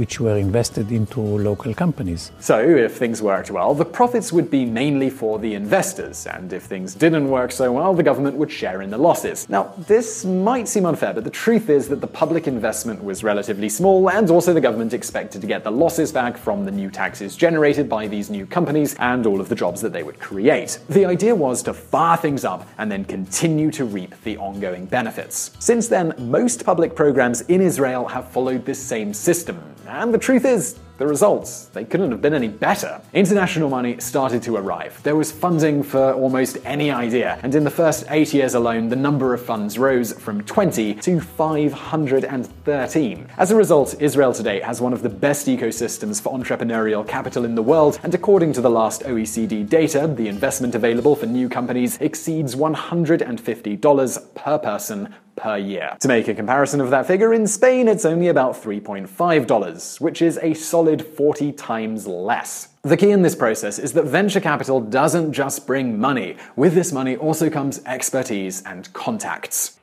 which were invested into local companies. So, if things worked well, the profits would be mainly for the investors, and if things didn't work so well, the government would share in the losses. Now, this might seem unfair, but the truth is that the public investment was relatively small, and also the government expected to get the losses back from the new taxes generated by these new companies and all of the jobs that they would create. The idea was to fire things up and then continue to reap the ongoing benefits. Since then, most public programs in Israel have followed this same system. And the truth is, the results, they couldn't have been any better. International money started to arrive. There was funding for almost any idea, and in the first eight years alone, the number of funds rose from 20 to 513. As a result, Israel today has one of the best ecosystems for entrepreneurial capital in the world, and according to the last OECD data, the investment available for new companies exceeds $150 per person per year. To make a comparison of that figure, in Spain it's only about $3.5, which is a solid 40 times less. The key in this process is that venture capital doesn't just bring money. With this money also comes expertise and contacts.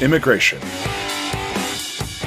Immigration.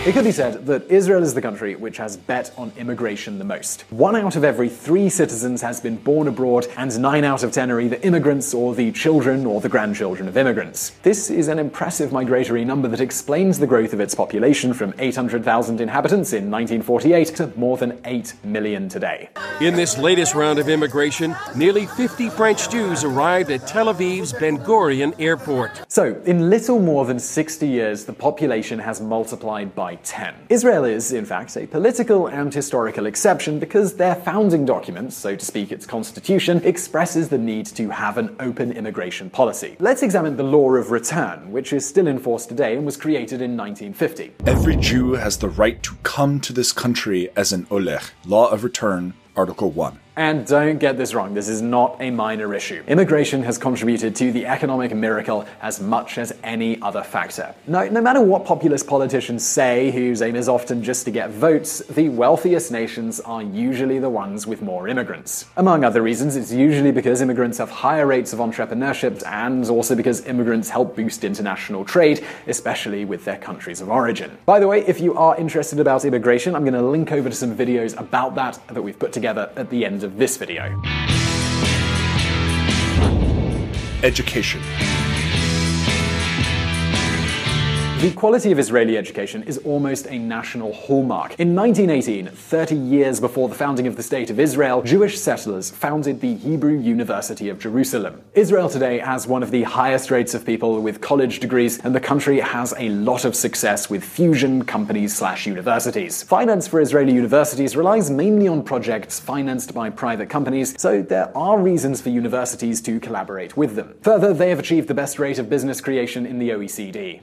It could be said that Israel is the country which has bet on immigration the most. One out of every three citizens has been born abroad, and nine out of ten are either immigrants or the children or the grandchildren of immigrants. This is an impressive migratory number that explains the growth of its population from 800,000 inhabitants in 1948 to more than 8 million today. In this latest round of immigration, nearly 50 French Jews arrived at Tel Aviv's Ben Gurion Airport. So, in little more than 60 years, the population has multiplied by 10. Israel is, in fact, a political and historical exception because their founding document, so to speak, its constitution, expresses the need to have an open immigration policy. Let's examine the law of return, which is still in force today and was created in 1950. Every Jew has the right to come to this country as an Oleg. Law of Return, Article 1. And don't get this wrong, this is not a minor issue. Immigration has contributed to the economic miracle as much as any other factor. No, no matter what populist politicians say, whose aim is often just to get votes, the wealthiest nations are usually the ones with more immigrants. Among other reasons, it's usually because immigrants have higher rates of entrepreneurship and also because immigrants help boost international trade, especially with their countries of origin. By the way, if you are interested about immigration, I'm going to link over to some videos about that that we've put together at the end of this video. Education. The quality of Israeli education is almost a national hallmark. In 1918, 30 years before the founding of the State of Israel, Jewish settlers founded the Hebrew University of Jerusalem. Israel today has one of the highest rates of people with college degrees, and the country has a lot of success with fusion companies slash universities. Finance for Israeli universities relies mainly on projects financed by private companies, so there are reasons for universities to collaborate with them. Further, they have achieved the best rate of business creation in the OECD.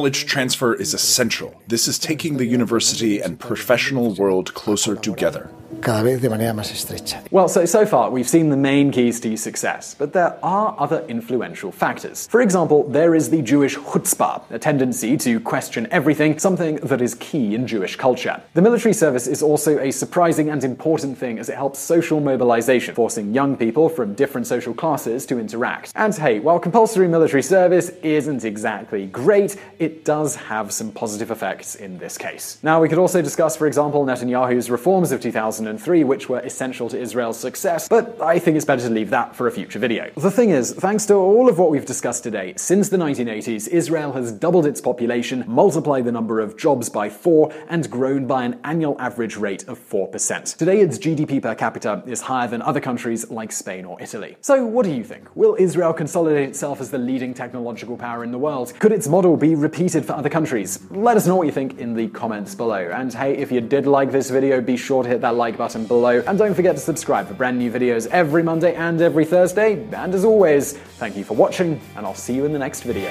Knowledge transfer is essential. This is taking the university and professional world closer together. cada vez de manera más estrecha. Well, so, so far we've seen the main keys to success, but there are other influential factors. For example, there is the Jewish chutzpah, a tendency to question everything, something that is key in Jewish culture. The military service is also a surprising and important thing as it helps social mobilization, forcing young people from different social classes to interact. And hey, while compulsory military service isn't exactly great, it does have some positive effects in this case. Now, we could also discuss, for example, Netanyahu's reforms of 2003, which were essential to Israel's success, but I think it's better to leave that for a future video. The thing is, thanks to all of what we've discussed today, since the 1980s, Israel has doubled its population, multiplied the number of jobs by four, and grown by an annual average rate of 4%. Today, its GDP per capita is higher than other countries like Spain or Italy. So, what do you think? Will Israel consolidate itself as the leading technological power in the world? Could its model be repeated for other countries? Let us know what you think in the comments below. And hey, if you did like this video, be sure to hit that like button below. And don't forget to subscribe for brand new videos every Monday and every Thursday. And as always, thank you for watching, and I'll see you in the next video.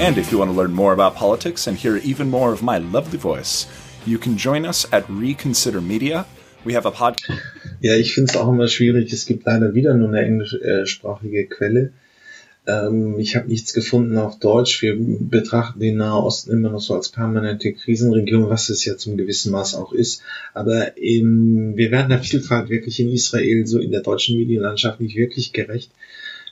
And if you want to learn more about politics and hear even more of my lovely voice, you can join us at Reconsider Media. We have a podcast. Ja, ich finde es auch immer schwierig. Es gibt leider wieder nur eine englischsprachige äh, Quelle. Ähm, ich habe nichts gefunden auf Deutsch. Wir betrachten den Nahen Osten immer noch so als permanente Krisenregion, was es ja zum gewissen Maß auch ist. Aber eben, wir werden der Vielfalt wirklich in Israel, so in der deutschen Medienlandschaft, nicht wirklich gerecht.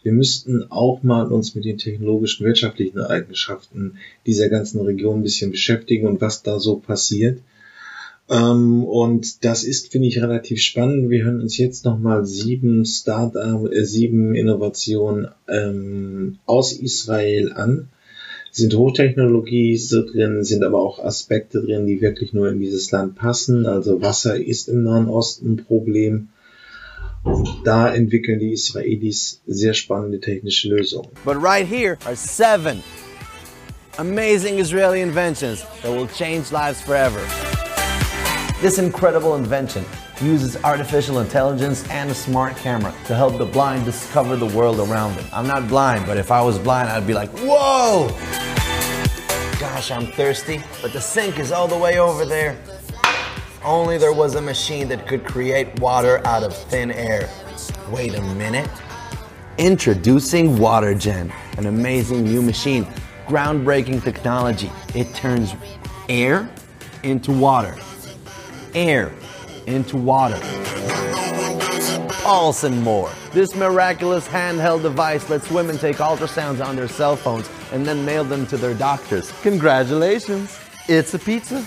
wir müssten auch mal uns mit den technologischen, wirtschaftlichen Eigenschaften dieser ganzen Region ein bisschen beschäftigen und was da so passiert. Ähm, und das ist, finde ich, relativ spannend. Wir hören uns jetzt nochmal sieben Startup, äh, sieben Innovationen ähm, aus Israel an. Sind Hochtechnologie drin, sind aber auch Aspekte drin, die wirklich nur in dieses Land passen. Also Wasser ist im Nahen Osten ein Problem. Und da entwickeln die Israelis sehr spannende technische Lösungen. But right here are seven amazing Israeli inventions that will change lives forever. This incredible invention uses artificial intelligence and a smart camera to help the blind discover the world around them. I'm not blind, but if I was blind, I'd be like, whoa! Gosh, I'm thirsty, but the sink is all the way over there. Only there was a machine that could create water out of thin air. Wait a minute. Introducing WaterGen, an amazing new machine, groundbreaking technology. It turns air into water air into water. Pulse and more. This miraculous handheld device lets women take ultrasounds on their cell phones and then mail them to their doctors. Congratulations, it's a pizza.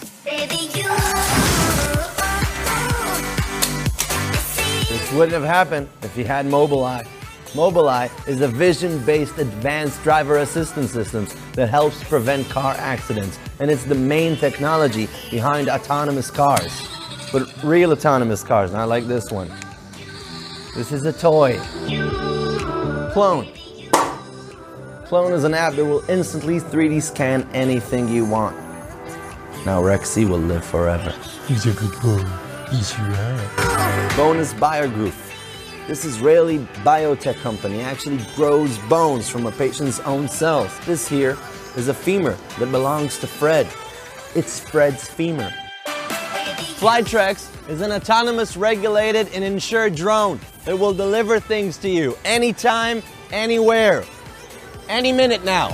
This wouldn't have happened if you had Mobileye. Mobileye is a vision-based advanced driver assistance system that helps prevent car accidents, and it's the main technology behind autonomous cars. But real autonomous cars, not like this one. This is a toy. Clone. Clone is an app that will instantly 3D scan anything you want. Now Rexy will live forever. He's a good boy. You are. Bonus Bio Group. This Israeli biotech company actually grows bones from a patient's own cells. This here is a femur that belongs to Fred. It's Fred's femur. Flytrex is an autonomous, regulated, and insured drone that will deliver things to you anytime, anywhere, any minute now.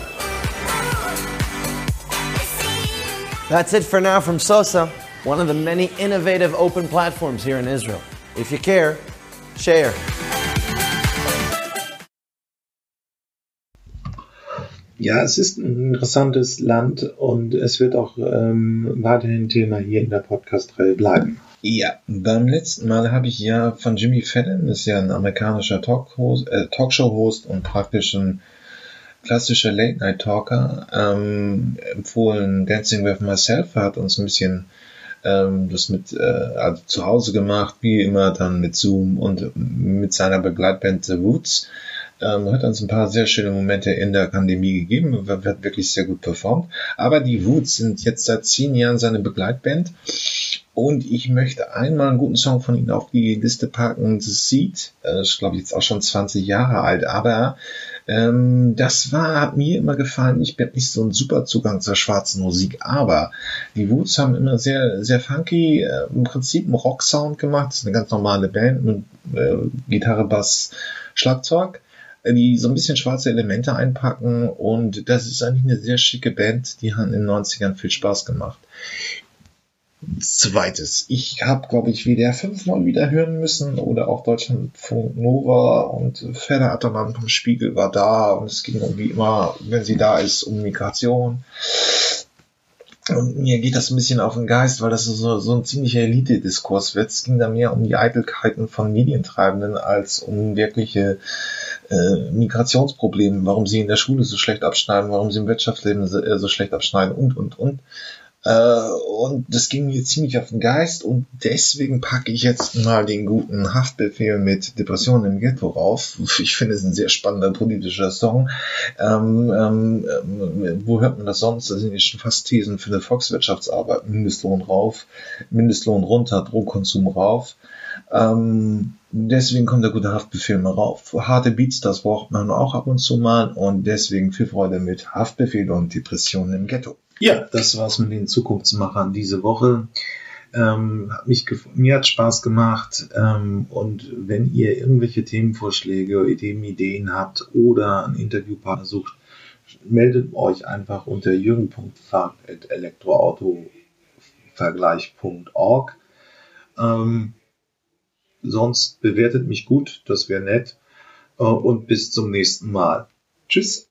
That's it for now from Sosa, one of the many innovative open platforms here in Israel. If you care, share. Ja, es ist ein interessantes Land und es wird auch ähm, weiterhin Thema hier in der Podcast-Reihe bleiben. Ja, beim letzten Mal habe ich ja von Jimmy Fallon, das ist ja ein amerikanischer Talkhost, äh, Talkshow-Host und praktisch ein klassischer Late-Night-Talker, ähm, empfohlen Dancing with Myself. Er hat uns ein bisschen ähm, das mit äh, zu Hause gemacht, wie immer dann mit Zoom und mit seiner Begleitband The Roots. Ähm, hat uns ein paar sehr schöne Momente in der Pandemie gegeben, wird wirklich sehr gut performt. Aber die Woods sind jetzt seit zehn Jahren seine Begleitband. Und ich möchte einmal einen guten Song von ihnen auf die Liste packen. The Seed. Das ist, glaube ich, jetzt auch schon 20 Jahre alt. Aber ähm, das war, hat mir immer gefallen. Ich bin nicht so ein super Zugang zur schwarzen Musik. Aber die Woods haben immer sehr, sehr funky, äh, im Prinzip einen Rock-Sound gemacht. Das ist eine ganz normale Band mit äh, Gitarre, Bass, Schlagzeug die so ein bisschen schwarze Elemente einpacken und das ist eigentlich eine sehr schicke Band, die hat in den 90ern viel Spaß gemacht. Zweites, ich habe, glaube ich, WDR fünfmal wieder hören müssen oder auch Deutschlandfunk Nova und Ferda Attermann vom Spiegel war da und es ging um wie immer, wenn sie da ist, um Migration. Und mir geht das ein bisschen auf den Geist, weil das so, so ein ziemlicher Elite-Diskurs wird. Es ging da mehr um die Eitelkeiten von Medientreibenden als um wirkliche äh, Migrationsproblemen, warum sie in der Schule so schlecht abschneiden, warum sie im Wirtschaftsleben so, äh, so schlecht abschneiden und, und, und. Äh, und das ging mir ziemlich auf den Geist und deswegen packe ich jetzt mal den guten Haftbefehl mit Depressionen im Ghetto rauf. Ich finde es ein sehr spannender politischer Song. Ähm, ähm, wo hört man das sonst? Das sind ja schon fast Thesen für eine Volkswirtschaftsarbeit. Mindestlohn rauf, Mindestlohn runter, Drogenkonsum rauf. Ähm, deswegen kommt der gute Haftbefehl mal rauf. Harte Beats, das braucht man auch ab und zu mal und deswegen viel Freude mit Haftbefehl und Depressionen im Ghetto. Ja, das war's mit den Zukunftsmachern diese Woche. Ähm, hat mich mir hat Spaß gemacht und wenn ihr irgendwelche Themenvorschläge, Ideen, Ideen habt oder einen Interviewpartner sucht, meldet euch einfach unter jürgen.fahrt.elektroautovergleich.org. Ähm, sonst bewertet mich gut, das wäre nett. und bis zum nächsten Mal. Tschüss.